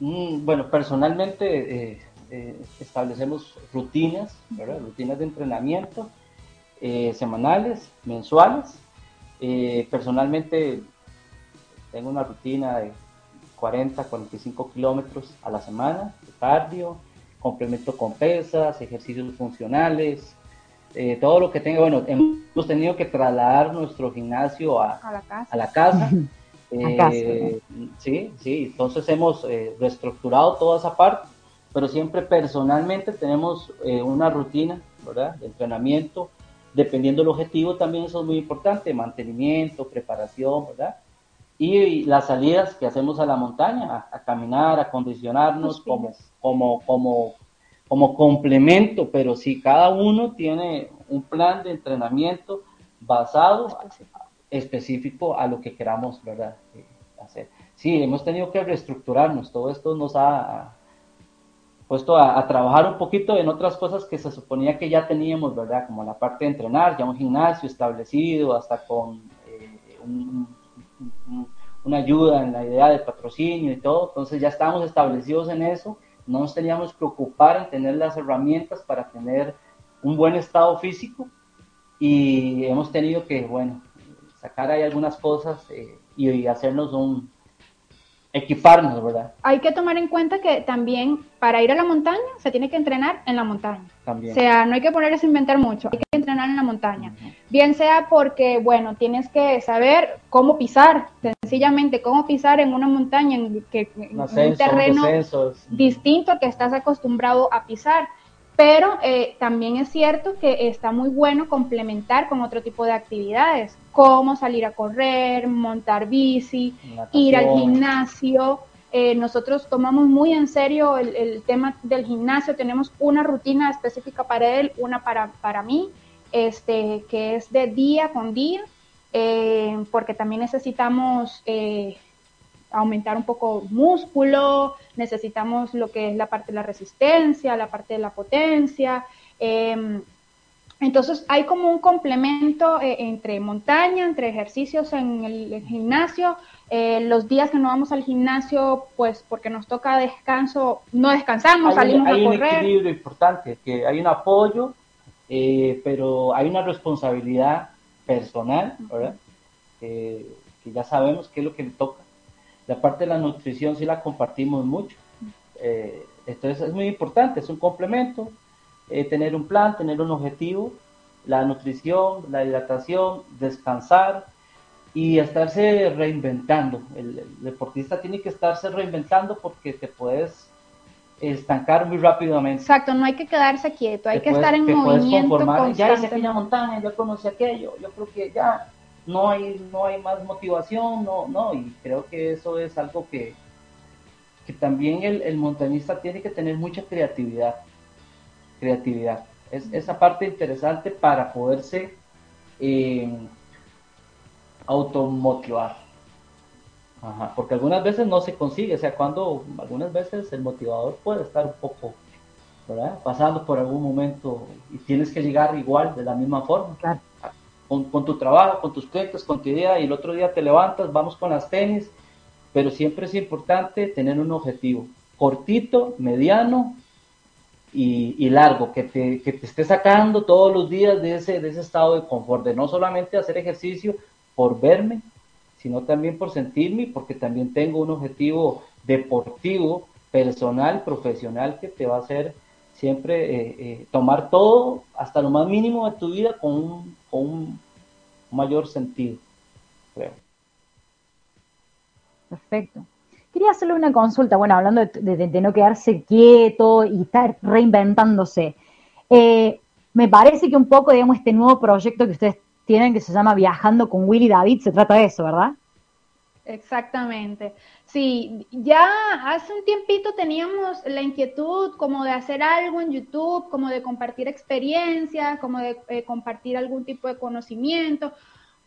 Mm, bueno, personalmente eh, eh, establecemos rutinas, rutinas de entrenamiento eh, semanales, mensuales. personalmente tengo una rutina de 40, 45 kilómetros a la semana de cardio, complemento con pesas, ejercicios funcionales, eh, todo lo que tenga, bueno, hemos tenido que trasladar nuestro gimnasio a, la casa. A la casa. Eh, sí, sí, entonces hemos eh, reestructurado toda esa parte, pero siempre personalmente tenemos una rutina, ¿verdad? De entrenamiento, dependiendo del objetivo también eso es muy importante, mantenimiento, preparación, ¿verdad? Y, las salidas que hacemos a la montaña, a, caminar, a condicionarnos como, como, como como complemento, pero si cada uno tiene un plan de entrenamiento basado específico a lo que queramos ¿verdad? Eh, hacer. sí, hemos tenido que reestructurarnos. Todo esto nos ha puesto a, trabajar un poquito en otras cosas que se suponía que ya teníamos, ¿verdad? Como la parte de entrenar, ya un gimnasio establecido, hasta con eh, una ayuda en la idea de patrocinio y todo. Entonces ya estábamos establecidos en eso. No nos teníamos que ocupar en tener las herramientas para tener un buen estado físico y hemos tenido que, bueno, sacar ahí algunas cosas eh, y hacernos un, equiparnos, ¿verdad? Hay que tomar en cuenta que también para ir a la montaña se tiene que entrenar en la montaña. También. O sea, no hay que ponerse a inventar mucho, hay que entrenar en la montaña. Bien sea porque, bueno, tienes que saber cómo pisar, sencillamente cómo pisar en una montaña, en, que, un terreno distinto que estás acostumbrado a pisar pero eh, también es cierto que está muy bueno complementar con otro tipo de actividades, como salir a correr, montar bici, ir al gimnasio. Eh, nosotros tomamos muy en serio el, tema del gimnasio, tenemos una rutina específica para él, una para, para mí, este, que es de día con día, eh, porque también necesitamos aumentar un poco músculo, necesitamos lo que es la parte de la resistencia, la parte de la potencia. Em, entonces hay como un complemento eh, entre montaña, entre ejercicios en el, gimnasio. Eh, los días que no vamos al gimnasio, pues porque nos toca descanso, no descansamos, salimos a correr. Hay un equilibrio importante, que hay un apoyo, eh, pero hay una responsabilidad personal, ¿verdad? que ya sabemos qué es lo que le toca la parte de la nutrición sí la compartimos mucho. Eh, entonces es muy importante, es un complemento, eh, tener un plan, tener un objetivo, la nutrición, la hidratación, descansar y estarse reinventando. El, deportista tiene que estarse reinventando porque te puedes estancar muy rápidamente. Exacto, no hay que quedarse quieto, hay que estar en movimiento. Ya hice aquella montaña, ya conocí aquello, yo creo que ya no hay, no hay más motivación, no, no, y creo que eso es algo que, que también el, el montañista tiene que tener mucha creatividad, creatividad. Es esa parte interesante para poderse eh, automotivar. porque algunas veces no se consigue, o sea, cuando algunas veces el motivador puede estar un poco, ¿verdad? Pasando por algún momento y tienes que llegar igual, de la misma forma. Con, tu trabajo, con tus clientes, con tu idea, y el otro día te levantas, vamos con las tenis, pero siempre es importante tener un objetivo cortito, mediano y, largo, que te, que te, esté sacando todos los días de ese, de ese estado de confort, de no solamente hacer ejercicio por verme, sino también por sentirme, porque también tengo un objetivo deportivo, personal, profesional, que te va a hacer siempre eh, eh, tomar todo, hasta lo más mínimo de tu vida, con un, un mayor sentido, creo. Perfecto. Quería hacerle una consulta, bueno, hablando de, no quedarse quieto y estar reinventándose. Eh, me parece que un poco, digamos, este nuevo proyecto que ustedes tienen que se llama Viajando con Willy David, se trata de eso, ¿verdad? Exactamente. Sí, ya hace un tiempito teníamos la inquietud como de hacer algo en YouTube, como de compartir experiencias, como de eh, compartir algún tipo de conocimiento.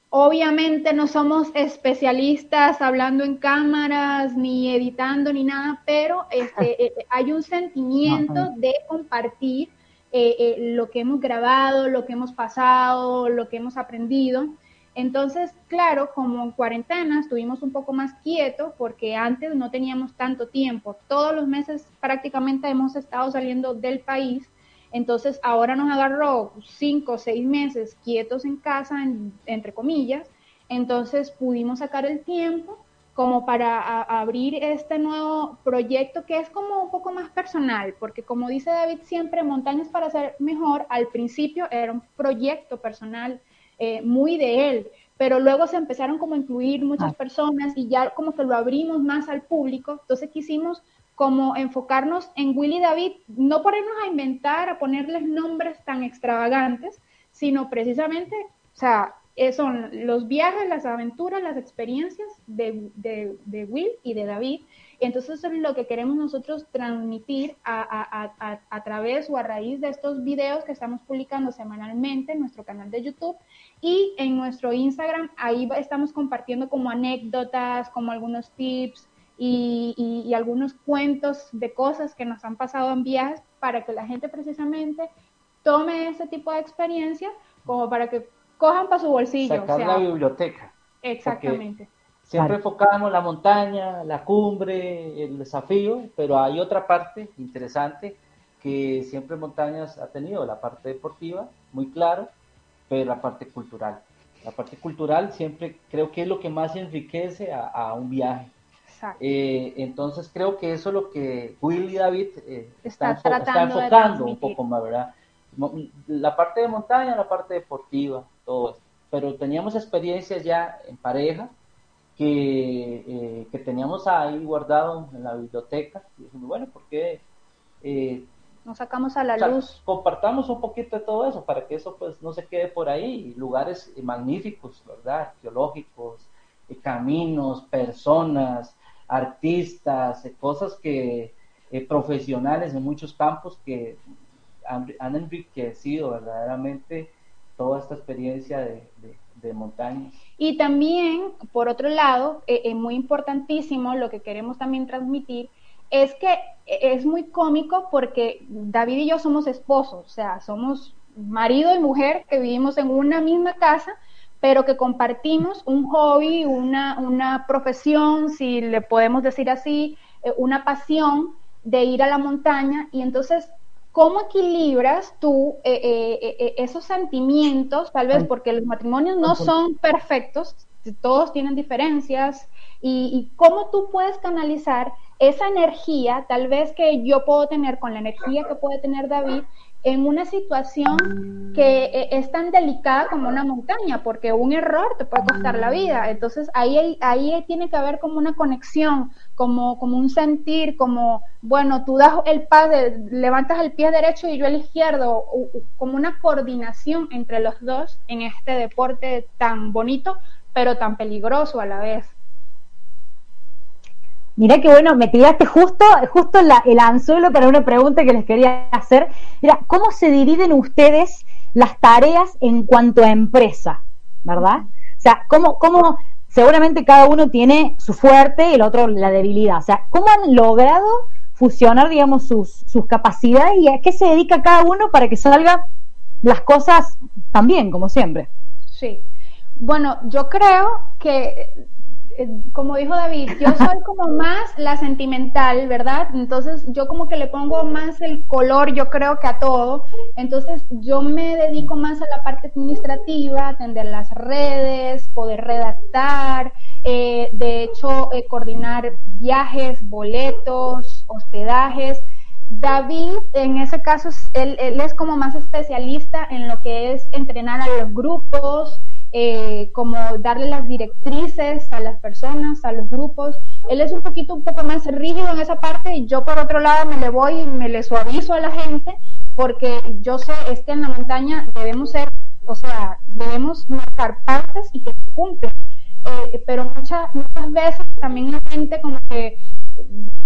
Obviamente no somos especialistas hablando en cámaras, ni editando, ni nada, pero este, eh, hay un sentimiento de compartir eh, lo que hemos grabado, lo que hemos pasado, lo que hemos aprendido. Entonces, claro, como en cuarentena estuvimos un poco más quietos porque antes no teníamos tanto tiempo. Todos los meses prácticamente hemos estado saliendo del país. Entonces, ahora nos agarró cinco o seis meses quietos en casa, entre comillas. Entonces, pudimos sacar el tiempo como para abrir este nuevo proyecto que es como un poco más personal, porque como dice David siempre, Montañas para ser mejor, al principio era un proyecto personal eh, muy de él, pero luego se empezaron como a incluir muchas ah. personas y ya como que lo abrimos más al público, entonces quisimos como enfocarnos en Willy David, no ponernos a inventar, a ponerles nombres tan extravagantes, sino precisamente, o sea, eh, son los viajes, las aventuras, las experiencias de, de, de Will y de David, Entonces eso es lo que queremos nosotros transmitir a, través o a raíz de estos videos que estamos publicando semanalmente en nuestro canal de YouTube y en nuestro Instagram. Ahí estamos compartiendo como anécdotas, como algunos tips y, y algunos cuentos de cosas que nos han pasado en viajes para que la gente precisamente tome ese tipo de experiencia como para que cojan para su bolsillo. Sacar la biblioteca. Exactamente. Siempre enfocamos la montaña, la cumbre, el desafío, pero hay otra parte interesante que siempre Montañas ha tenido, la parte deportiva, muy claro, pero la parte cultural. La parte cultural siempre creo que es lo que más enriquece a, un viaje. Eh, entonces creo que eso es lo que Will y David eh, están, enfocando un poco más, ¿verdad? la parte de montaña, la parte deportiva, todo esto. Pero teníamos experiencias ya en pareja que, eh, que teníamos ahí guardado en la biblioteca. Y dijimos, bueno, ¿por qué? Eh, Nos sacamos a la luz. Compartamos un poquito de todo eso para que eso pues no se quede por ahí. Lugares magníficos, ¿verdad? Arqueológicos, eh, caminos, personas, artistas, cosas que profesionales en muchos campos que han, enriquecido verdaderamente toda esta experiencia de, de, montaña. Y también, por otro lado, es eh, muy importantísimo lo que queremos también transmitir es que eh, es muy cómico porque David y yo somos esposos, o sea, somos marido y mujer que vivimos en una misma casa, pero que compartimos un hobby, una, una profesión, si le podemos decir así, una pasión de ir a la montaña. Y entonces ¿Cómo equilibras tú eh, eh, eh, esos sentimientos, tal vez porque los matrimonios no son perfectos, todos tienen diferencias, y, cómo tú puedes canalizar esa energía, tal vez que yo puedo tener con la energía que puede tener David, en una situación que eh, es tan delicada como una montaña, porque un error te puede costar la vida. Entonces ahí, ahí tiene que haber como una conexión, como, como un sentir, como, bueno, tú das el pas, levantas el pie derecho y yo el izquierdo, como una coordinación entre los dos en este deporte tan bonito, pero tan peligroso a la vez. Mirá que bueno, me tiraste justo, justo el anzuelo para una pregunta que les quería hacer. Mira, ¿cómo se dividen ustedes las tareas en cuanto a empresa? ¿Verdad? O sea, ¿cómo, cómo seguramente cada uno tiene su fuerte y el otro la debilidad? O sea, ¿cómo han logrado fusionar, digamos, sus, sus capacidades y a qué se dedica cada uno para que salgan las cosas también, como siempre? Sí. Bueno, yo creo que como dijo David, yo soy como más la sentimental, ¿verdad? Entonces yo como que le pongo más el color, yo creo que a todo. Entonces yo me dedico más a la parte administrativa, atender las redes, poder redactar, eh, de hecho eh, coordinar viajes, boletos, hospedajes. David, en ese caso, él es como más especialista en lo que es entrenar a los grupos, eh, como darle las directrices a las personas, a los grupos. Él es un poquito, un poco más rígido en esa parte y yo por otro lado me le voy y me le suavizo a la gente porque yo sé, es que en la montaña debemos ser, o sea, debemos marcar partes y que se cumplan. Eh, pero muchas, muchas veces también la gente como que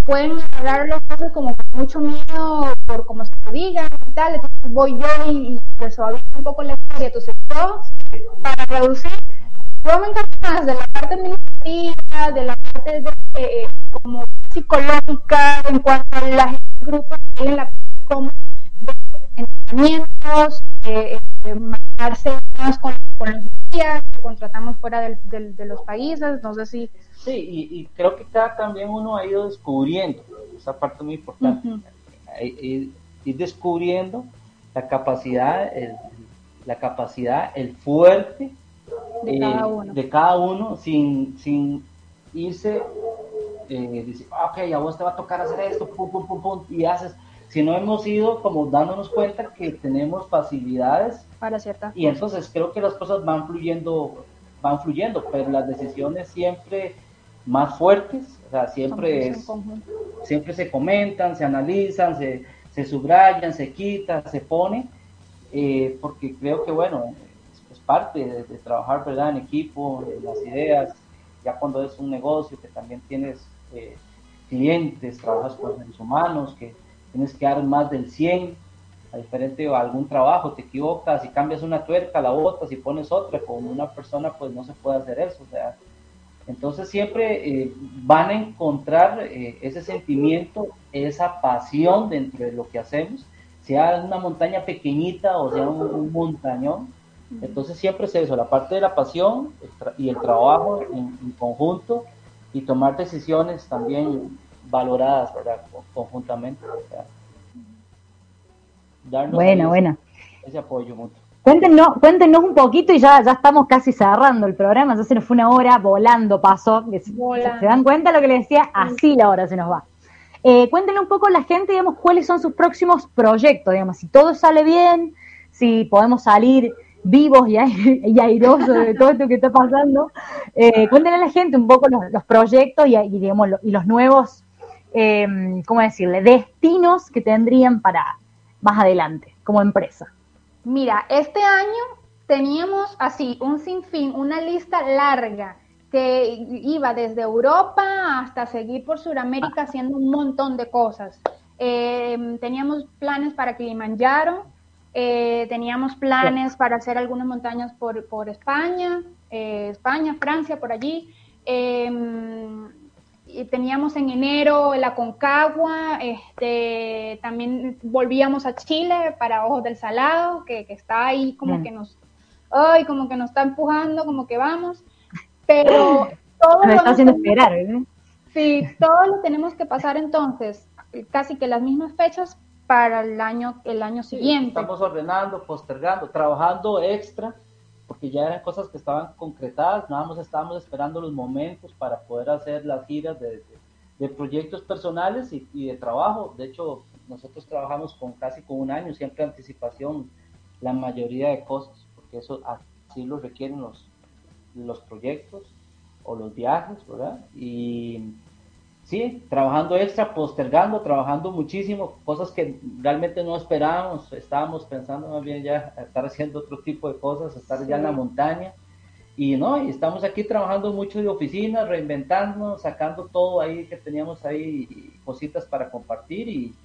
pueden hablar las cosas como con mucho miedo por como se lo digan y tal, entonces voy yo y, les suavizo un poco la historia, entonces yo para reducir, encargo más de la parte administrativa, de la parte de, eh, como psicológica, en cuanto a la grupos, en la como de entrenamientos, eh, eh, manejarse más con, los días que contratamos fuera del, de los países, no sé si... Sí, y, creo que cada también uno ha ido descubriendo, esa parte muy importante, ir, descubriendo la capacidad, la capacidad, el fuerte de, cada, eh, uno. de cada uno sin, sin irse, eh, decir, ah, ok, a vos te va a tocar hacer esto, pum, pum, pum, pum, y haces, si no hemos ido como dándonos cuenta que tenemos facilidades para cierta y entonces creo que las cosas van fluyendo van fluyendo pero las decisiones siempre más fuertes o sea siempre es, siempre se comentan se analizan se, se subrayan se quitan se pone eh, porque creo que, bueno, es, parte de, trabajar, ¿verdad?, en equipo, las ideas, ya cuando es un negocio que también tienes eh, clientes, trabajas con seres humanos, que tienes que dar más del 100, a diferente de algún trabajo, te equivocas y cambias una tuerca, la botas y pones otra, con una persona pues no se puede hacer eso, o sea, entonces siempre eh, van a encontrar eh, ese sentimiento, esa pasión dentro de lo que hacemos, sea una montaña pequeñita o sea un, montañón, entonces siempre es eso, la parte de la pasión y el trabajo en, conjunto y tomar decisiones también valoradas, ¿verdad? Conjuntamente. bueno, bueno. Ese apoyo mutuo. Cuéntenos, cuéntenos un poquito y ya, ya estamos casi cerrando el programa, ya se nos fue una hora volando, pasó. ¿Se dan cuenta lo que les decía? Así la hora se nos va. Eh, cuéntenle un poco a la gente, digamos, cuáles son sus próximos proyectos, digamos, si todo sale bien, si podemos salir vivos y, airosos de todo esto que está pasando. Eh, cuéntenle a la gente un poco los, proyectos y, digamos, y los nuevos, eh, ¿cómo decirle?, destinos que tendrían para más adelante como empresa. Mira, este año teníamos así un sinfín, una lista larga que iba desde Europa hasta seguir por Sudamérica haciendo un montón de cosas. Eh, teníamos planes para Kilimanjaro, eh, teníamos planes para hacer algunas montañas por, por España, eh, España, Francia, por allí. Teníamos en enero la Concagua, este, también volvíamos a Chile para Ojos del Salado, que, está ahí como que nos, ay, como que nos está empujando, como que vamos, pero todo nos está haciendo esperar, ¿eh? Sí, todo lo tenemos que pasar entonces, casi que las mismas fechas para el año, el año siguiente. estamos ordenando, postergando, trabajando extra porque ya eran cosas que estaban concretadas, nada más estábamos esperando los momentos para poder hacer las giras de, proyectos personales y, de trabajo. De hecho, nosotros trabajamos con casi con un año, siempre anticipación, la mayoría de cosas, porque eso así lo requieren los, los proyectos o los viajes, ¿verdad? Y sí, trabajando extra, postergando, trabajando muchísimo, cosas que realmente no esperábamos, estábamos pensando más bien ya estar haciendo otro tipo de cosas, estar ya en la montaña. Y no, y estamos aquí trabajando mucho de oficina, reinventándonos, sacando todo ahí que teníamos ahí, cositas para compartir y,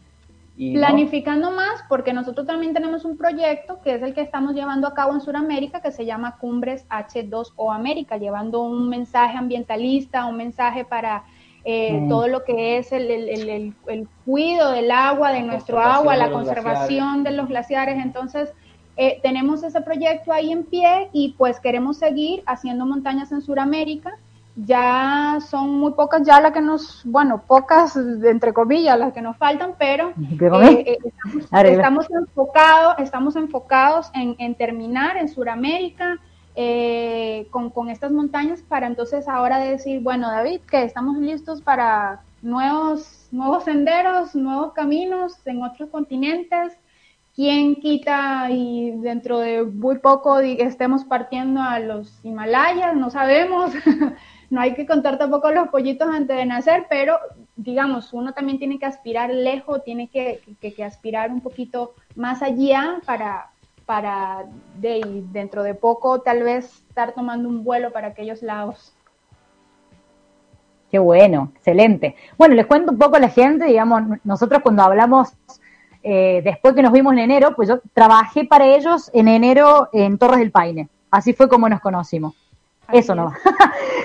planificando más, porque nosotros también tenemos un proyecto que es el que estamos llevando a cabo en Sudamérica, que se llama Cumbres H2O América, llevando un mensaje ambientalista, un mensaje para eh, mm. todo lo que es el, el, el, cuidado del agua, de nuestro agua, la conservación de los glaciares. Entonces, eh, tenemos ese proyecto ahí en pie y pues queremos seguir haciendo montañas en Sudamérica. Ya son muy pocas ya las que nos, bueno, pocas entre comillas las que nos faltan, pero eh, estamos, enfocados, estamos enfocados en, en terminar en Sudamérica, eh, con, con, estas montañas para entonces ahora decir, bueno, David, que estamos listos para nuevos, nuevos senderos, nuevos caminos en otros continentes. ¿Quién quita y dentro de muy poco estemos partiendo a los Himalayas? No sabemos. no hay que contar tampoco los pollitos antes de nacer, pero digamos, uno también tiene que aspirar lejos, tiene que, aspirar un poquito más allá para, para de, dentro de poco tal vez estar tomando un vuelo para aquellos lados. Qué bueno, excelente. Bueno, les cuento un poco a la gente, digamos, nosotros cuando hablamos, eh, después que nos vimos en enero, pues yo trabajé para ellos en enero en Torres del Paine. Así fue como nos conocimos. Eso no.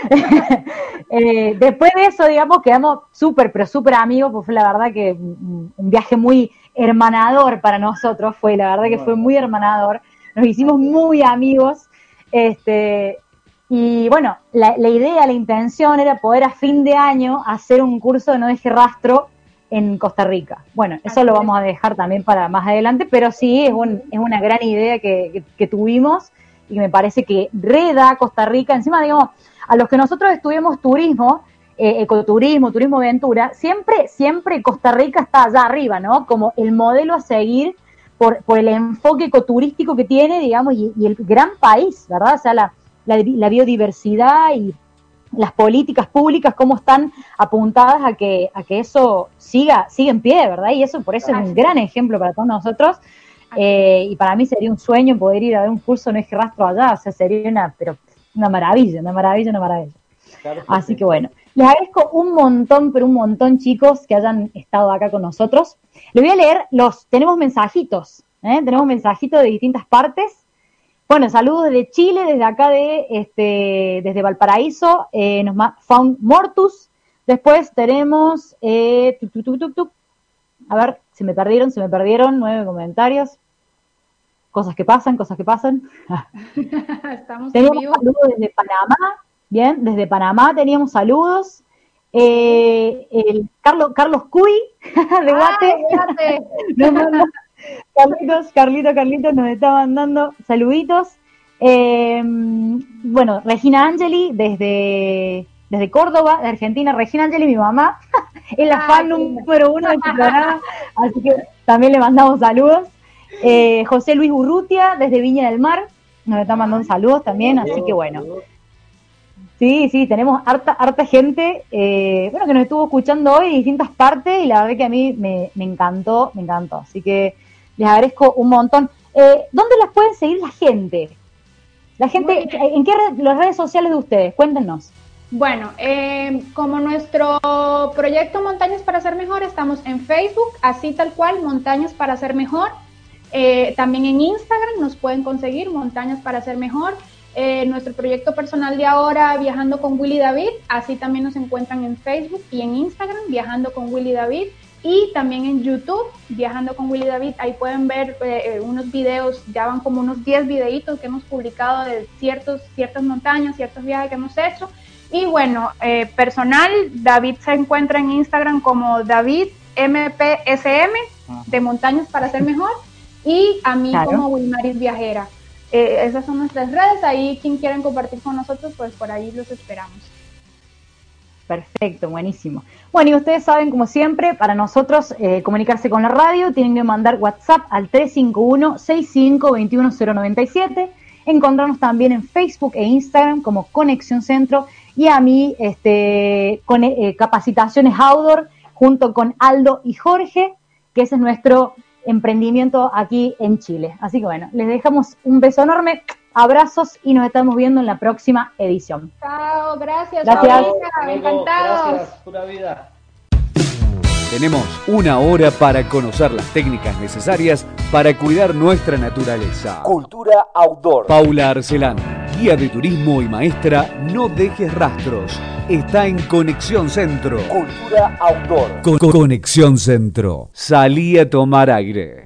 eh, después de eso, digamos, quedamos súper, pero súper amigos, pues fue la verdad que un viaje muy hermanador para nosotros, fue la verdad que fue muy hermanador, nos hicimos muy amigos, este, y bueno, la, idea, la intención era poder a fin de año hacer un curso de no deje rastro en Costa Rica. Bueno, eso lo vamos a dejar también para más adelante, pero sí es, un, es una gran idea que, que, tuvimos y me parece que reda Costa Rica, encima digamos, a los que nosotros estudiamos turismo, eh, ecoturismo, turismo aventura, siempre, siempre Costa Rica está allá arriba, ¿no? Como el modelo a seguir por, por el enfoque ecoturístico que tiene, digamos, y, el gran país, ¿verdad? O sea, la, la, biodiversidad y las políticas públicas, cómo están apuntadas a que, a que eso siga, siga en pie, ¿verdad? Y eso por eso es un gran ejemplo para todos nosotros. Eh, y para mí sería un sueño poder ir a ver un curso no es que rastro allá, o sea, sería una, pero una maravilla, una maravilla, una maravilla. Así que bueno. Les agradezco un montón, pero un montón, chicos, que hayan estado acá con nosotros. Les voy a leer los, tenemos mensajitos, ¿eh? tenemos mensajitos de distintas partes. Bueno, saludos desde Chile, desde acá de, este, desde Valparaíso, eh, nos Found Mortus. Después tenemos, eh, a ver, se me perdieron, se me perdieron, nueve comentarios. Cosas que pasan, cosas que pasan. Estamos Tenemos saludos desde Panamá, bien, desde Panamá teníamos saludos. Eh, el Carlos, Carlos Cuy, de Guate. Carlitos, Carlitos, Carlitos nos está mandando saluditos. Eh, bueno, Regina Angeli desde, desde Córdoba, de Argentina. Regina Angeli, mi mamá, es la fan número uno de este programa, así que también le mandamos saludos. Eh, José Luis Urrutia, desde Viña del Mar, nos está mandando saludos también, así que bueno. Sí, sí, tenemos harta, harta gente, eh, bueno, que nos estuvo escuchando hoy de distintas partes y la verdad que a mí me, me encantó, me encantó. Así que les agradezco un montón. Eh, ¿Dónde las pueden seguir la gente? La gente, ¿en qué las redes sociales de ustedes? Cuéntenos. Bueno, eh, como nuestro proyecto Montañas para Ser Mejor, estamos en Facebook, así tal cual, Montañas para Ser Mejor. Eh, también en Instagram nos pueden conseguir Montañas para Ser Mejor. nuestro proyecto personal de ahora, Viajando con Willy David, así también nos encuentran en Facebook y en Instagram, Viajando con Willy David y también en YouTube, Viajando con Willy David, ahí pueden ver eh, eh, unos videos, ya van como unos 10 videitos que hemos publicado de ciertos, ciertas montañas, ciertos viajes que hemos hecho. Y bueno, eh, personal, David se encuentra en Instagram como David MPSM, de Montañas para Ser Mejor, y a mí como Wilmaris Viajera. esas son nuestras redes, ahí quien quieran compartir con nosotros, pues por ahí los esperamos. Perfecto, buenísimo. Bueno, y ustedes saben, como siempre, para nosotros eh, comunicarse con la radio, tienen que mandar WhatsApp al 351-6521-097. Encontrarnos también en Facebook e Instagram como Conexión Centro y a mí este, con eh, capacitaciones outdoor junto con Aldo y Jorge, que ese es nuestro emprendimiento aquí en Chile. Así que bueno, les dejamos un beso enorme. Abrazos y nos estamos viendo en la próxima edición. Chao, gracias. Gracias. Encantados. Gracias, pura vida. Tenemos una hora para conocer las técnicas necesarias para cuidar nuestra naturaleza. Cultura outdoor. Paula Arcelán, guía de turismo y maestra No Dejes Rastros. Está en Conexión Centro. Cultura outdoor. Con Conexión Centro. Salí a tomar aire.